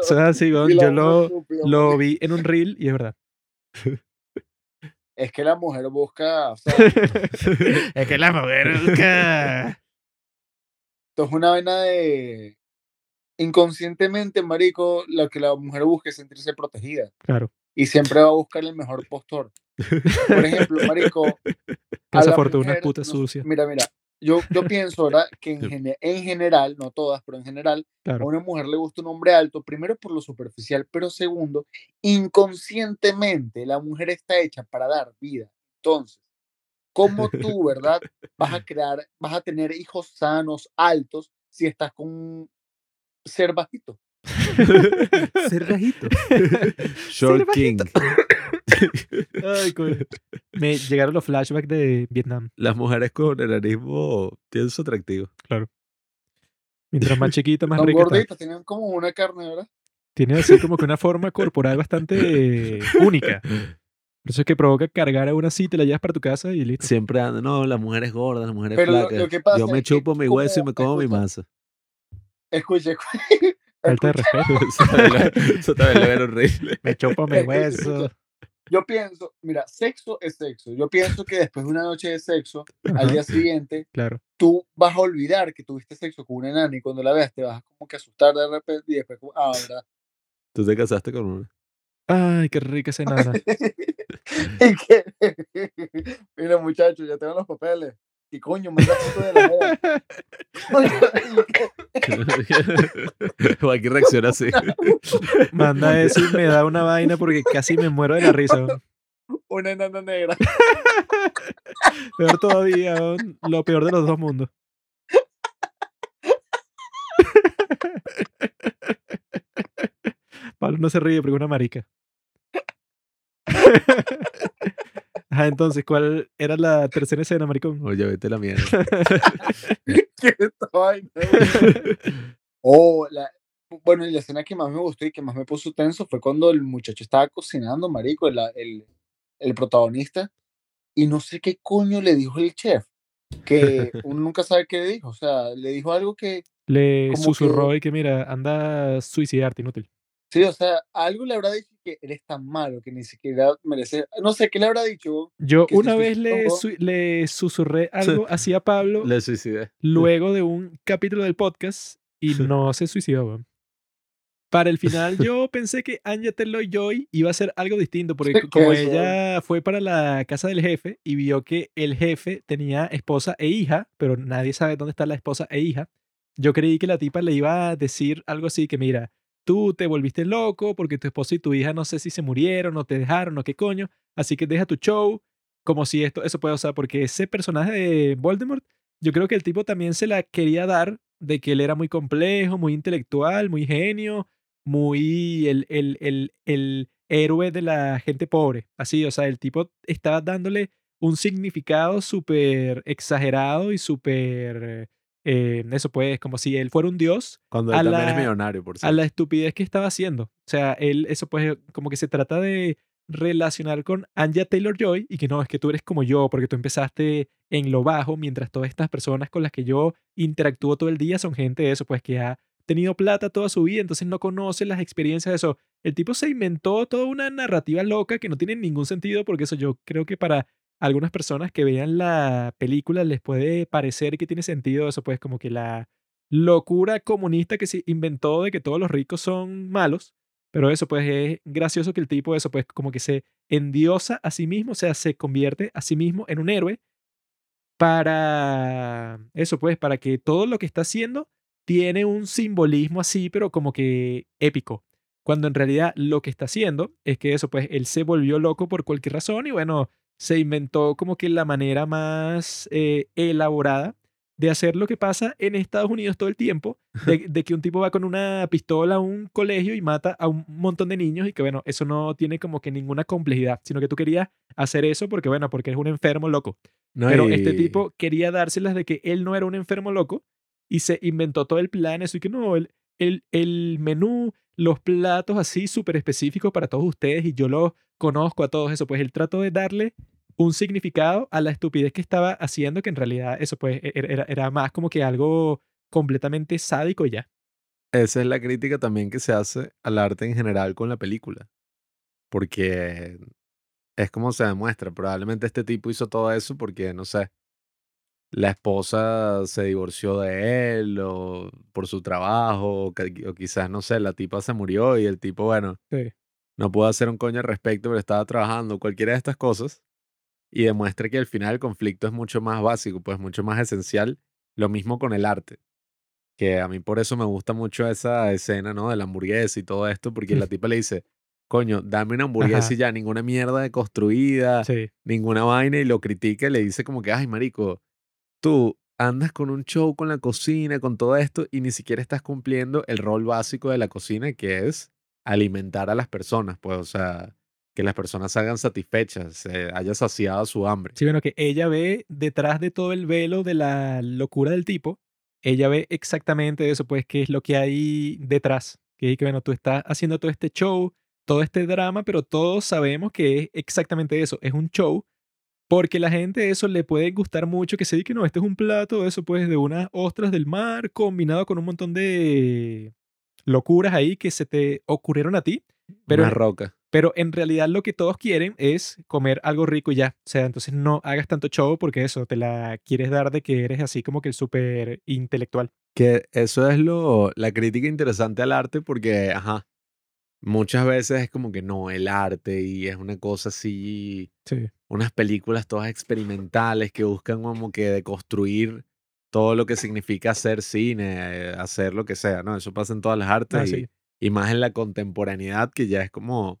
es así, weón. Y la Yo lo, lo vi en un reel y es verdad. Es que la mujer busca, o sea, es que la mujer busca. esto es una vaina de inconscientemente, marico, lo que la mujer busca es sentirse protegida Claro. y siempre va a buscar el mejor postor. Por ejemplo, marico, <laughs> a Casa Fortuna mujer, puta no sucia. Mira, mira, yo, yo pienso, ¿verdad? Que en, gene- en general, no todas, pero en general, a Claro. una mujer le gusta un hombre alto, primero por lo superficial, pero segundo, inconscientemente la mujer está hecha para dar vida. Entonces, ¿cómo tú, <laughs> verdad, vas a crear, vas a tener hijos sanos, altos, si estás con un ser bajito? ser bajito. <laughs> Short King. Ay, coño. Me llegaron los flashbacks de Vietnam. Las mujeres con enanismo tienen su atractivo. Mientras más chiquita, más rica tienen como una carne, ¿verdad? Tiene así como que una forma corporal bastante única. Por eso es que provoca cargar a una así, te la llevas para tu casa y listo. Siempre andan, no, la mujer es gorda, la mujer es Pero lo- flaca. lo que pasa Yo me es que chupo mi hueso y me como mi masa. Escuche, escuche. <laughs> Falta de respeto. <laughs> Eso también lo- era horrible. Me chopa mi hueso. Yo pienso, mira, sexo es sexo. Yo pienso que después de una noche de sexo, al día siguiente, claro. tú vas a olvidar que tuviste sexo con una enana y cuando la veas te vas como que a asustar de repente y después como, ah, ¿verdad? Tú te casaste con una. Ay, qué rica esa enana. <laughs> Y que- Mira, muchachos, ya tengo los papeles. ¿Qué coño? Me foto de la que- <laughs> Joaquín reacciona así. <laughs> Manda eso y me da una vaina porque casi me muero de la risa. weón. Una enana negra. <laughs> Peor todavía, lo peor de los dos mundos. Pablo no se ríe porque es una marica. Ajá, entonces, ¿cuál era la tercera escena, maricón? Oye, vete la mierda. <laughs> <laughs> ¿Qué es esta vaina? Oh, la, bueno, y la escena que más me gustó y que más me puso tenso fue cuando el muchacho estaba cocinando, marico, el, el, el protagonista, y no sé qué coño le dijo el chef, que <laughs> uno nunca sabe qué le dijo, o sea, le dijo algo que, Le susurró que- y que mira, anda a suicidarte, inútil. Sí, o sea, algo le habrá dicho que eres tan malo que ni siquiera merece, no sé, ¿qué le habrá dicho? Yo una vez le, su- le susurré algo así a Pablo Le suicidé. luego de un capítulo del podcast y <laughs> no se suicidó, weón. Para el final <laughs> yo pensé que Anya Taylor-Joy iba a hacer algo distinto porque ¿Qué co- como es eso? ella fue para la casa del jefe y vio que el jefe tenía esposa e hija, pero nadie sabe dónde está la esposa e hija, yo creí que la tipa le iba a decir algo así que mira, tú te volviste loco porque tu esposa y tu hija no sé si se murieron o te dejaron o qué coño, así que deja tu show, como si esto, eso puede, o sea, porque ese personaje de Voldemort, yo creo que el tipo también se la quería dar de que él era muy complejo, muy intelectual, muy genio, muy el, el, el, el héroe de la gente pobre. Así, o sea, el tipo estaba dándole un significado súper exagerado y súper... eh, eso pues, como si él fuera un dios Cuando él A también es la- millonario, por a cierto. la estupidez que estaba haciendo. O sea, él, eso pues, como que se trata de relacionar con Anya Taylor Joy y que no, es que tú eres como yo, porque tú empezaste en lo bajo, mientras todas estas personas con las que yo interactúo todo el día son gente de eso, pues que ha tenido plata toda su vida, entonces no conoce las experiencias de eso. El tipo se inventó toda una narrativa loca que no tiene ningún sentido, porque eso yo creo que para algunas personas que vean la película les puede parecer que tiene sentido eso, pues como que la locura comunista que se inventó de que todos los ricos son malos. Pero eso, pues es gracioso que el tipo, eso, pues como que se endiosa a sí mismo, o sea, se convierte a sí mismo en un héroe para eso, pues, para que todo lo que está haciendo tiene un simbolismo así, pero como que épico. Cuando en realidad lo que está haciendo es que eso, pues, él se volvió loco por cualquier razón y bueno, se inventó como que la manera más eh, elaborada de hacer lo que pasa en Estados Unidos todo el tiempo, de, de que un tipo va con una pistola a un colegio y mata a un montón de niños y que bueno, eso no tiene como que ninguna complejidad, sino que tú querías hacer eso porque bueno, porque eres un enfermo loco. No, Pero y- este tipo quería dárselas de que él no era un enfermo loco y se inventó todo el plan, eso y que no, el, el, el menú, los platos así súper específicos para todos ustedes y yo los conozco a todos eso, pues él trató de darle un significado a la estupidez que estaba haciendo, que en realidad eso pues e- era, era más como que algo completamente sádico ya. Esa es la crítica también que se hace al arte en general con la película. Porque es como se demuestra. Probablemente este tipo hizo todo eso porque, no sé, la esposa se divorció de él o por su trabajo, o, que- o quizás, no sé, la tipa se murió y el tipo, bueno, Sí. no pudo hacer un coño al respecto, pero estaba trabajando, cualquiera de estas cosas. Y demuestra que al final el conflicto es mucho más básico, pues mucho más esencial. Lo mismo con el arte que a mí por eso me gusta mucho esa escena, ¿no? De la hamburguesa y todo esto, porque la <laughs> tipa le dice, coño, dame una hamburguesa Ajá. y ya, ninguna mierda de construida, Sí. ninguna vaina, y lo critica y le dice como que, ay, marico, tú andas con un show con la cocina, con todo esto, y ni siquiera estás cumpliendo el rol básico de la cocina, que es alimentar a las personas, pues, o sea, que las personas salgan satisfechas, se haya saciado su hambre. Sí, bueno, que ella ve detrás de todo el velo de la locura del tipo, ella ve exactamente eso, pues, qué es lo que hay detrás. Que, que bueno, tú estás haciendo todo este show, todo este drama, pero todos sabemos que es exactamente eso, es un show Porque la gente eso le puede gustar mucho que se diga que no, este es un plato, eso pues de unas ostras del mar combinado con un montón de locuras ahí que se te ocurrieron a ti. Pero, Una roca. pero en realidad lo que todos quieren es comer algo rico y ya. O sea, entonces no hagas tanto show porque eso, te la quieres dar de que eres así como que el súper intelectual. Que eso es lo, la crítica interesante al arte porque, ajá, muchas veces es como que no, el arte y es una cosa así, Sí. Unas películas todas experimentales que buscan como que deconstruir todo lo que significa hacer cine, eh, hacer lo que sea, ¿no? Eso pasa en todas las artes Ah, y, sí. y más en la contemporaneidad que ya es como,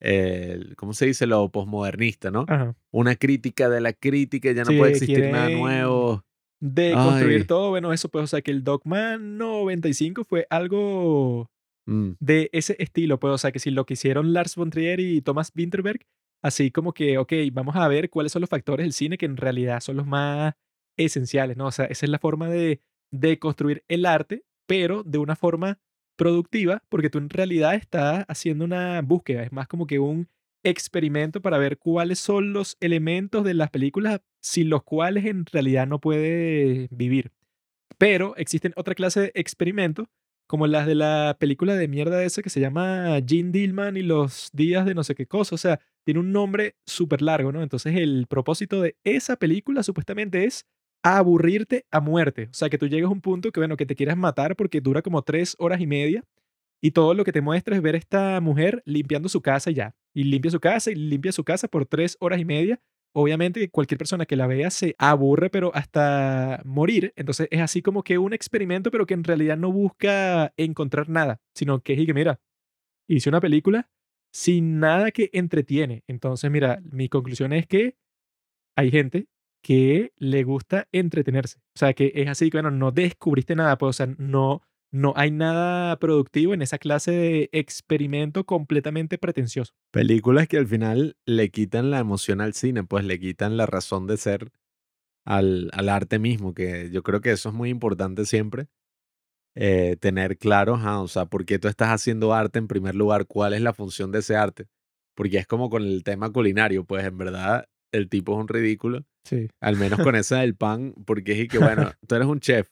el- ¿cómo se dice? Lo posmodernista, ¿no? Ajá. Una crítica de la crítica, ya no Sí, puede existir nada nuevo. De construir Ay. todo, bueno, eso pues, o sea, que el Dogman 95 fue algo Mm, de ese estilo, pues, o sea, que si lo que hicieron Lars von Trier y Thomas Winterberg, así como que, ok, vamos a ver cuáles son los factores del cine que en realidad son los más esenciales, ¿no? O sea, esa es la forma de, de construir el arte, pero de una forma productiva, porque tú en realidad estás haciendo una búsqueda, es más como que un experimento para ver cuáles son los elementos de las películas sin los cuales en realidad no puede vivir. Pero existen otra clase de experimentos como las de la película de mierda esa que se llama Gene Dillman y los días de no sé qué cosa. O sea, tiene un nombre súper largo, ¿no? Entonces el propósito de esa película supuestamente es aburrirte a muerte. O sea, que tú llegues a un punto que, bueno, que te quieras matar porque dura como tres horas y media y todo lo que te muestra es ver esta mujer limpiando su casa y ya. Y limpia su casa y limpia su casa por tres horas y media. Obviamente cualquier persona que la vea se aburre, pero hasta morir. Entonces es así como que un experimento, pero que en realidad no busca encontrar nada, sino que es y que, mira, hice una película sin nada que entretiene. Entonces, mira, mi conclusión es que hay gente que le gusta entretenerse. O sea, que es así que, bueno, no descubriste nada, pues, o sea, no, no hay nada productivo en esa clase de experimento completamente pretencioso. Películas que al final le quitan la emoción al cine, pues le quitan la razón de ser al, al arte mismo, que yo creo que eso es muy importante siempre, eh, tener claro, ajá, o sea, por qué tú estás haciendo arte en primer lugar, cuál es la función de ese arte, porque es como con el tema culinario, pues en verdad el tipo es un ridículo, Sí. al menos con esa del pan, porque es que, bueno, <laughs> tú eres un chef,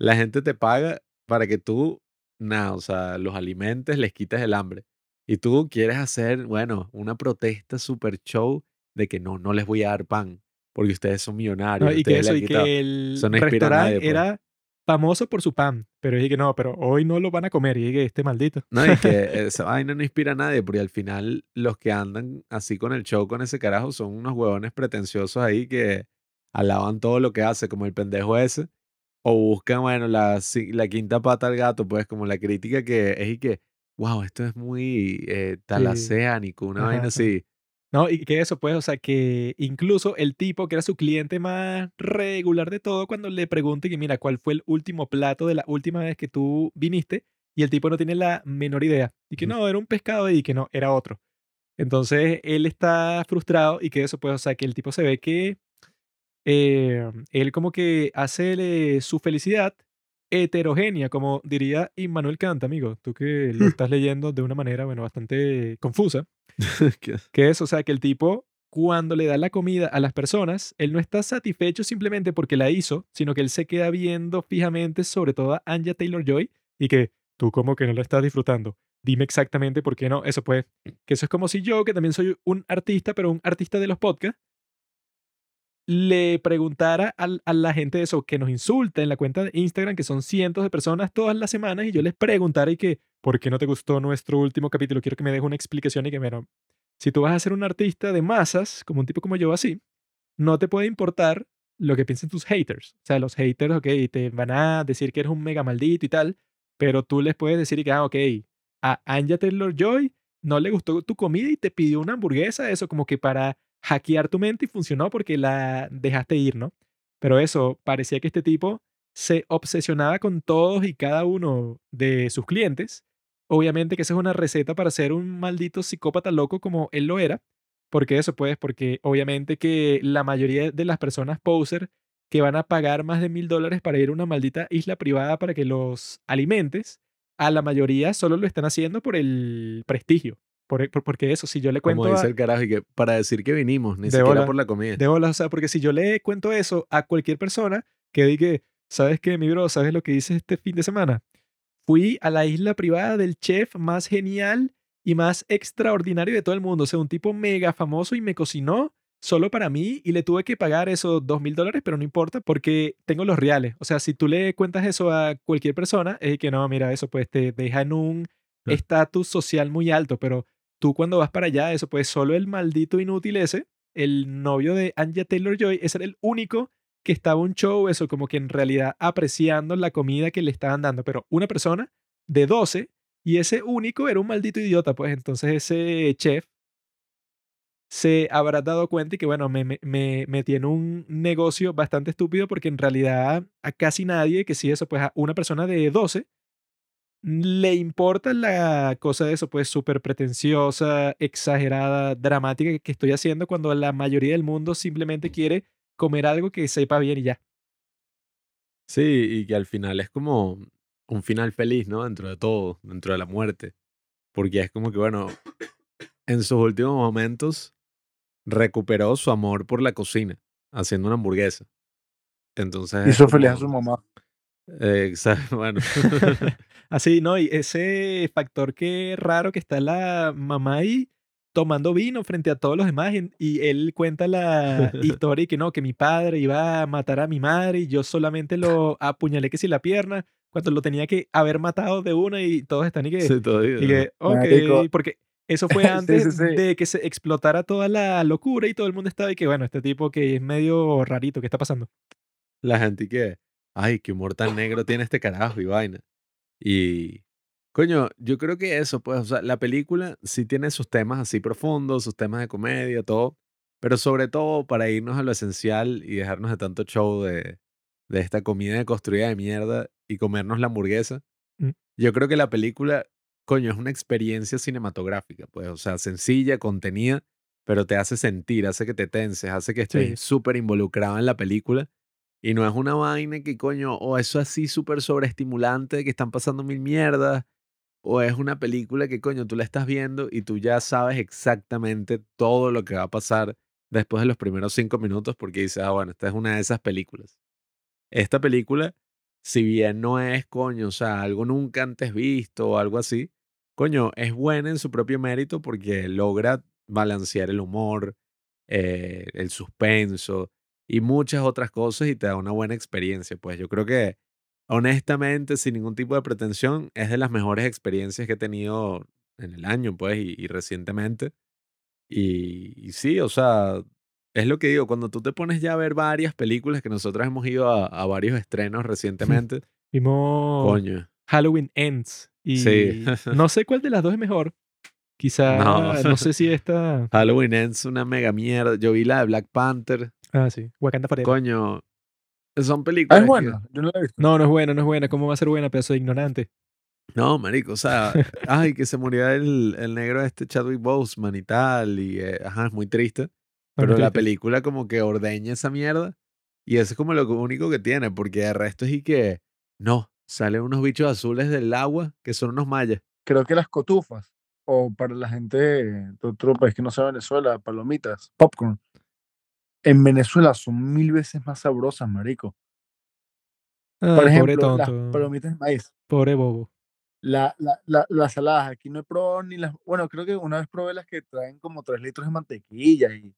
la gente te paga para que tú, nada, o sea, los alimentes, les quites el hambre. Y tú quieres hacer, bueno, una protesta super show de que no, no les voy a dar pan, porque ustedes son millonarios. No, y que eso, y quitado". que el restaurante pues. era famoso por su pan. Pero dije que no, pero hoy no lo van a comer. Y dije, este maldito. No, y que <laughs> esa vaina no inspira a nadie, porque al final los que andan así con el show, con ese carajo, son unos huevones pretenciosos ahí que alaban todo lo que hace, como el pendejo ese, o buscan, bueno, la, la quinta pata al gato, pues como la crítica que es y que, wow, esto es muy eh, talaseánico, una Ajá, vaina así. No, y que eso, pues, o sea, que incluso el tipo que era su cliente más regular de todo, cuando le pregunte que, mira, ¿cuál fue el último plato de la última vez que tú viniste? Y el tipo no tiene la menor idea. Y que no, era un pescado y que no, era otro. Entonces, él está frustrado y que eso, pues, o sea, que el tipo se ve que eh, él como que hace eh, su felicidad heterogénea, como diría Immanuel Kant, amigo. Tú que lo estás leyendo de una manera, bueno, bastante confusa <laughs> Que- es, o sea, que el tipo, cuando le da la comida a las personas, él no está satisfecho simplemente porque la hizo, sino que él se queda viendo fijamente sobre todo a Anya Taylor Joy y que tú como que no la estás disfrutando. Dime exactamente por qué no. Eso pues, que eso es como si yo, que también soy un artista, pero un artista de los podcasts, le preguntara al- a, la gente eso, que nos insulta en la cuenta de Instagram, que son cientos de personas todas las semanas, y yo les preguntara y que, ¿por qué no te gustó nuestro último capítulo? Quiero que me dejes una explicación y que, bueno, si tú vas a ser un artista de masas, como un tipo como yo así, no te puede importar lo que piensen tus haters. O sea, los haters, ok, te van a decir que eres un mega maldito y tal, pero tú les puedes decir que, ah, ok, a Anya Taylor Joy no le gustó tu comida y te pidió una hamburguesa, eso como que para hackear tu mente y funcionó porque la dejaste ir, ¿no? Pero eso, parecía que este tipo se obsesionaba con todos y cada uno de sus clientes. Obviamente que esa es una receta para ser un maldito psicópata loco como él lo era. ¿Por qué eso? Pues porque obviamente que la mayoría de las personas poser que van a pagar más de mil dólares para ir a una maldita isla privada para que los alimentes, a la mayoría solo lo están haciendo por el prestigio, por- por- porque eso, si yo le Como cuento dice a, el carajo, y que para decir que vinimos, ni siquiera bola. por la comida. de bolas, o sea, porque si yo le cuento eso a cualquier persona que diga, ¿sabes qué, mi bro? ¿Sabes lo que hice este fin de semana? Fui a la isla privada del chef más genial y más extraordinario de todo el mundo. O sea, un tipo mega famoso y me cocinó solo para mí y le tuve que pagar esos dos mil dólares, pero no importa porque tengo los reales. O sea, si tú le cuentas eso a cualquier persona, es que no, mira, eso pues te deja en un estatus social muy alto, pero tú cuando vas para allá, eso pues solo el maldito inútil ese, el novio de Anya Taylor Joy, ese era el único que estaba un show, eso como que en realidad apreciando la comida que le estaban dando, pero una persona de 12 y ese único era un maldito idiota, pues entonces ese chef se habrá dado cuenta y que bueno, me, me, me en un negocio bastante estúpido porque en realidad a casi nadie, que si eso, pues a una persona de 12 le importa la cosa de eso, pues súper pretenciosa, exagerada, dramática que- estoy haciendo cuando la mayoría del mundo simplemente quiere comer algo que sepa bien y ya. Sí, y que al final es como un final feliz, ¿no? Dentro de todo, dentro de la muerte. Porque es como que, bueno, en sus últimos momentos recuperó su amor por la cocina, haciendo una hamburguesa. Entonces. es Hizo feliz a su mamá. Eh, exacto, <laughs> bueno. Así, ¿no? Y ese factor que raro que está la mamá ahí tomando vino frente a todos los demás y, y él cuenta la <laughs> historia y que no, que mi padre iba a matar a mi madre y yo solamente lo apuñalé que si la pierna cuando lo tenía que haber matado de una y todos están y que, Sí, todavía. y que ok, Marico. porque eso fue <laughs> Sí, antes sí, sí. de que se explotara toda la locura y todo el mundo estaba y que bueno, este tipo que es medio rarito, ¿qué está pasando? La gente que, ay, qué humor tan negro tiene este carajo y vaina. Y, coño, yo creo que eso, pues, o sea, la película sí tiene sus temas así profundos, sus temas de comedia, todo, pero sobre todo para irnos a lo esencial y dejarnos de tanto show de, de esta comida construida de mierda y comernos la hamburguesa. Mm. Yo creo que la película, coño, es una experiencia cinematográfica, pues, o sea, sencilla, contenida, pero te hace sentir, hace que te tenses, hace que estés Sí. súper involucrado en la película. Y no es una vaina que, coño, o eso así súper sobreestimulante que están pasando mil mierdas, o es una película que, coño, tú la estás viendo y tú ya sabes exactamente todo lo que va a pasar después de los primeros cinco minutos porque dices, ah, bueno, esta es una de esas películas. Esta película, si bien no es, coño, o sea, algo nunca antes visto o algo así, coño, es buena en su propio mérito porque logra balancear el humor, eh, el suspenso y muchas otras cosas y te da una buena experiencia. Pues yo creo que, honestamente, sin ningún tipo de pretensión, es de las mejores experiencias que he tenido en el año, pues, y, y recientemente. Y, y sí, o sea, es lo que digo, cuando tú te pones ya a ver varias películas que nosotros hemos ido a, a varios estrenos <laughs> recientemente, Vimos coño. Halloween Ends. Y Sí. <laughs> no sé cuál de las dos es mejor. Quizá, No. no, sé si <laughs> esta... Halloween Ends una mega mierda. Yo vi la de Black Panther. Ah, sí. Wakanda Forever. Coño, son Ah, películas. es que- bueno. Yo no la he visto. No, no es buena, no es buena. ¿Cómo va a ser buena, pedazo de ignorante? No, marico, o sea, ay, que se murió el, el negro este Chadwick Boseman y tal, y eh, ajá, es muy triste. Pero Bueno, la película como que ordeña esa mierda y eso es como lo único que tiene, porque de resto es y que, no, salen unos bichos azules del agua que son unos mayas. Creo que las cotufas, o para la gente de otro país que no sea Venezuela, palomitas, popcorn. En Venezuela son mil veces más sabrosas, marico. Por pobre ejemplo, las tonto. palomitas de maíz. Pobre bobo. La, la, la- las saladas, aquí no he probado ni las. Bueno, creo que una vez probé las que traen como 3 litros de mantequilla y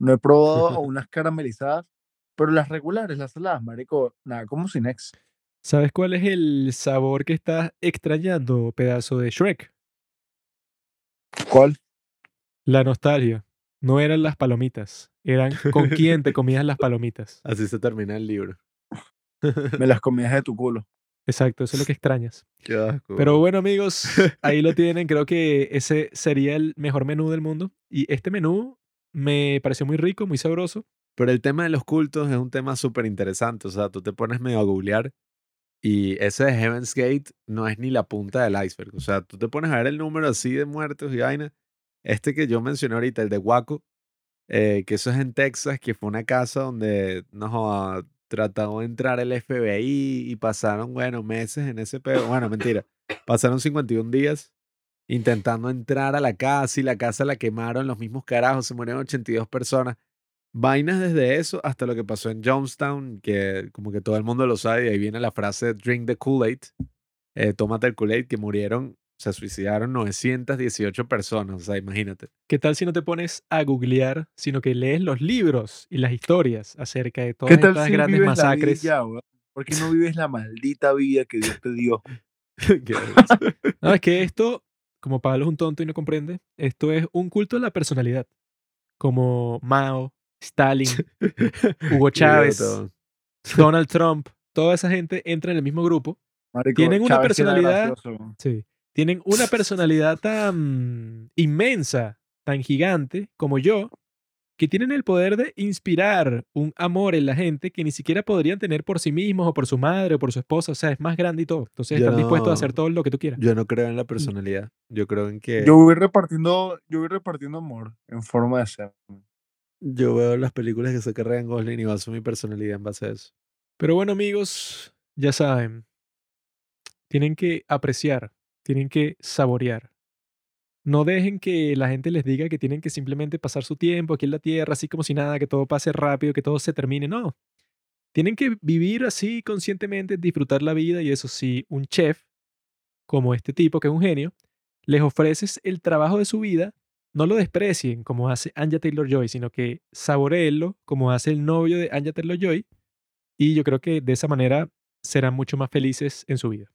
no he probado <laughs> unas caramelizadas, pero las regulares, las saladas, marico, nada, como sin ex. ¿Sabes cuál es el sabor que estás extrañando, pedazo de Shrek? ¿Cuál? La nostalgia. No eran las palomitas. Eran con quién te comías las palomitas. <laughs> Así se termina el libro. Me las comías de tu culo. Exacto, eso es lo que extrañas. <laughs> Qué asco. Pero bueno, amigos, <laughs> ahí lo tienen. Creo que ese sería el mejor menú del mundo. Y este menú me pareció muy rico, muy sabroso. Pero el tema de los cultos es un tema súper interesante. O sea, tú te pones medio a googlear y ese de Heaven's Gate no es ni la punta del iceberg. O sea, tú te pones a ver el número así de muertos y vaina. Este que yo mencioné ahorita, el de Waco, eh, que eso es en Texas, que fue una casa donde no joda, trató de entrar el FBI y pasaron, bueno, meses en ese pedo. Bueno, mentira. Pasaron 51 días intentando entrar a la casa y la casa la quemaron los mismos carajos, se murieron 82 personas. Vainas desde eso hasta lo que pasó en Jonestown, que como que todo el mundo lo sabe, y ahí viene la frase drink the Kool-Aid, eh, tómate el Kool-Aid, que murieron, se suicidaron 918 personas, o sea, imagínate. ¿Qué tal si no te pones a googlear, sino que lees los libros y las historias acerca de ¿Qué todas tal estas si grandes vives la vida masacres? ya, qué no vives la maldita vida que Dios te dio? <laughs> <laughs> No, es que esto, como Pablo es un tonto y no comprende, esto es un culto a la personalidad. Como Mao, Stalin, <laughs> Hugo Chávez. Donald Trump, toda esa gente entra en el mismo grupo. Marico, Tienen una Chávez personalidad-. Sí. Tienen una personalidad tan inmensa, tan gigante como yo, que tienen el poder de inspirar un amor en la gente que ni siquiera podrían tener por sí mismos o por su madre o por su esposa. O sea, es más grande y todo. Entonces Yo están dispuestos a hacer todo lo que tú quieras. Yo no creo en la personalidad. Yo creo en que Yo voy repartiendo, yo voy repartiendo amor en forma de ser. yo veo las películas que saca Ryan Gosling y baso mi personalidad en base a eso. Pero bueno, amigos, ya saben, tienen que apreciar, tienen que saborear. No dejen que la gente les diga que tienen que simplemente pasar su tiempo aquí en la tierra, así como si nada, que todo pase rápido, que todo se termine. No. Tienen que vivir así conscientemente, disfrutar la vida y eso sí, un chef como este tipo, que es un genio, les ofreces el trabajo de su vida, no lo desprecien como hace Anya Taylor-Joy, sino que saboreenlo como hace el novio de Anya Taylor-Joy y yo creo que de esa manera serán mucho más felices en su vida.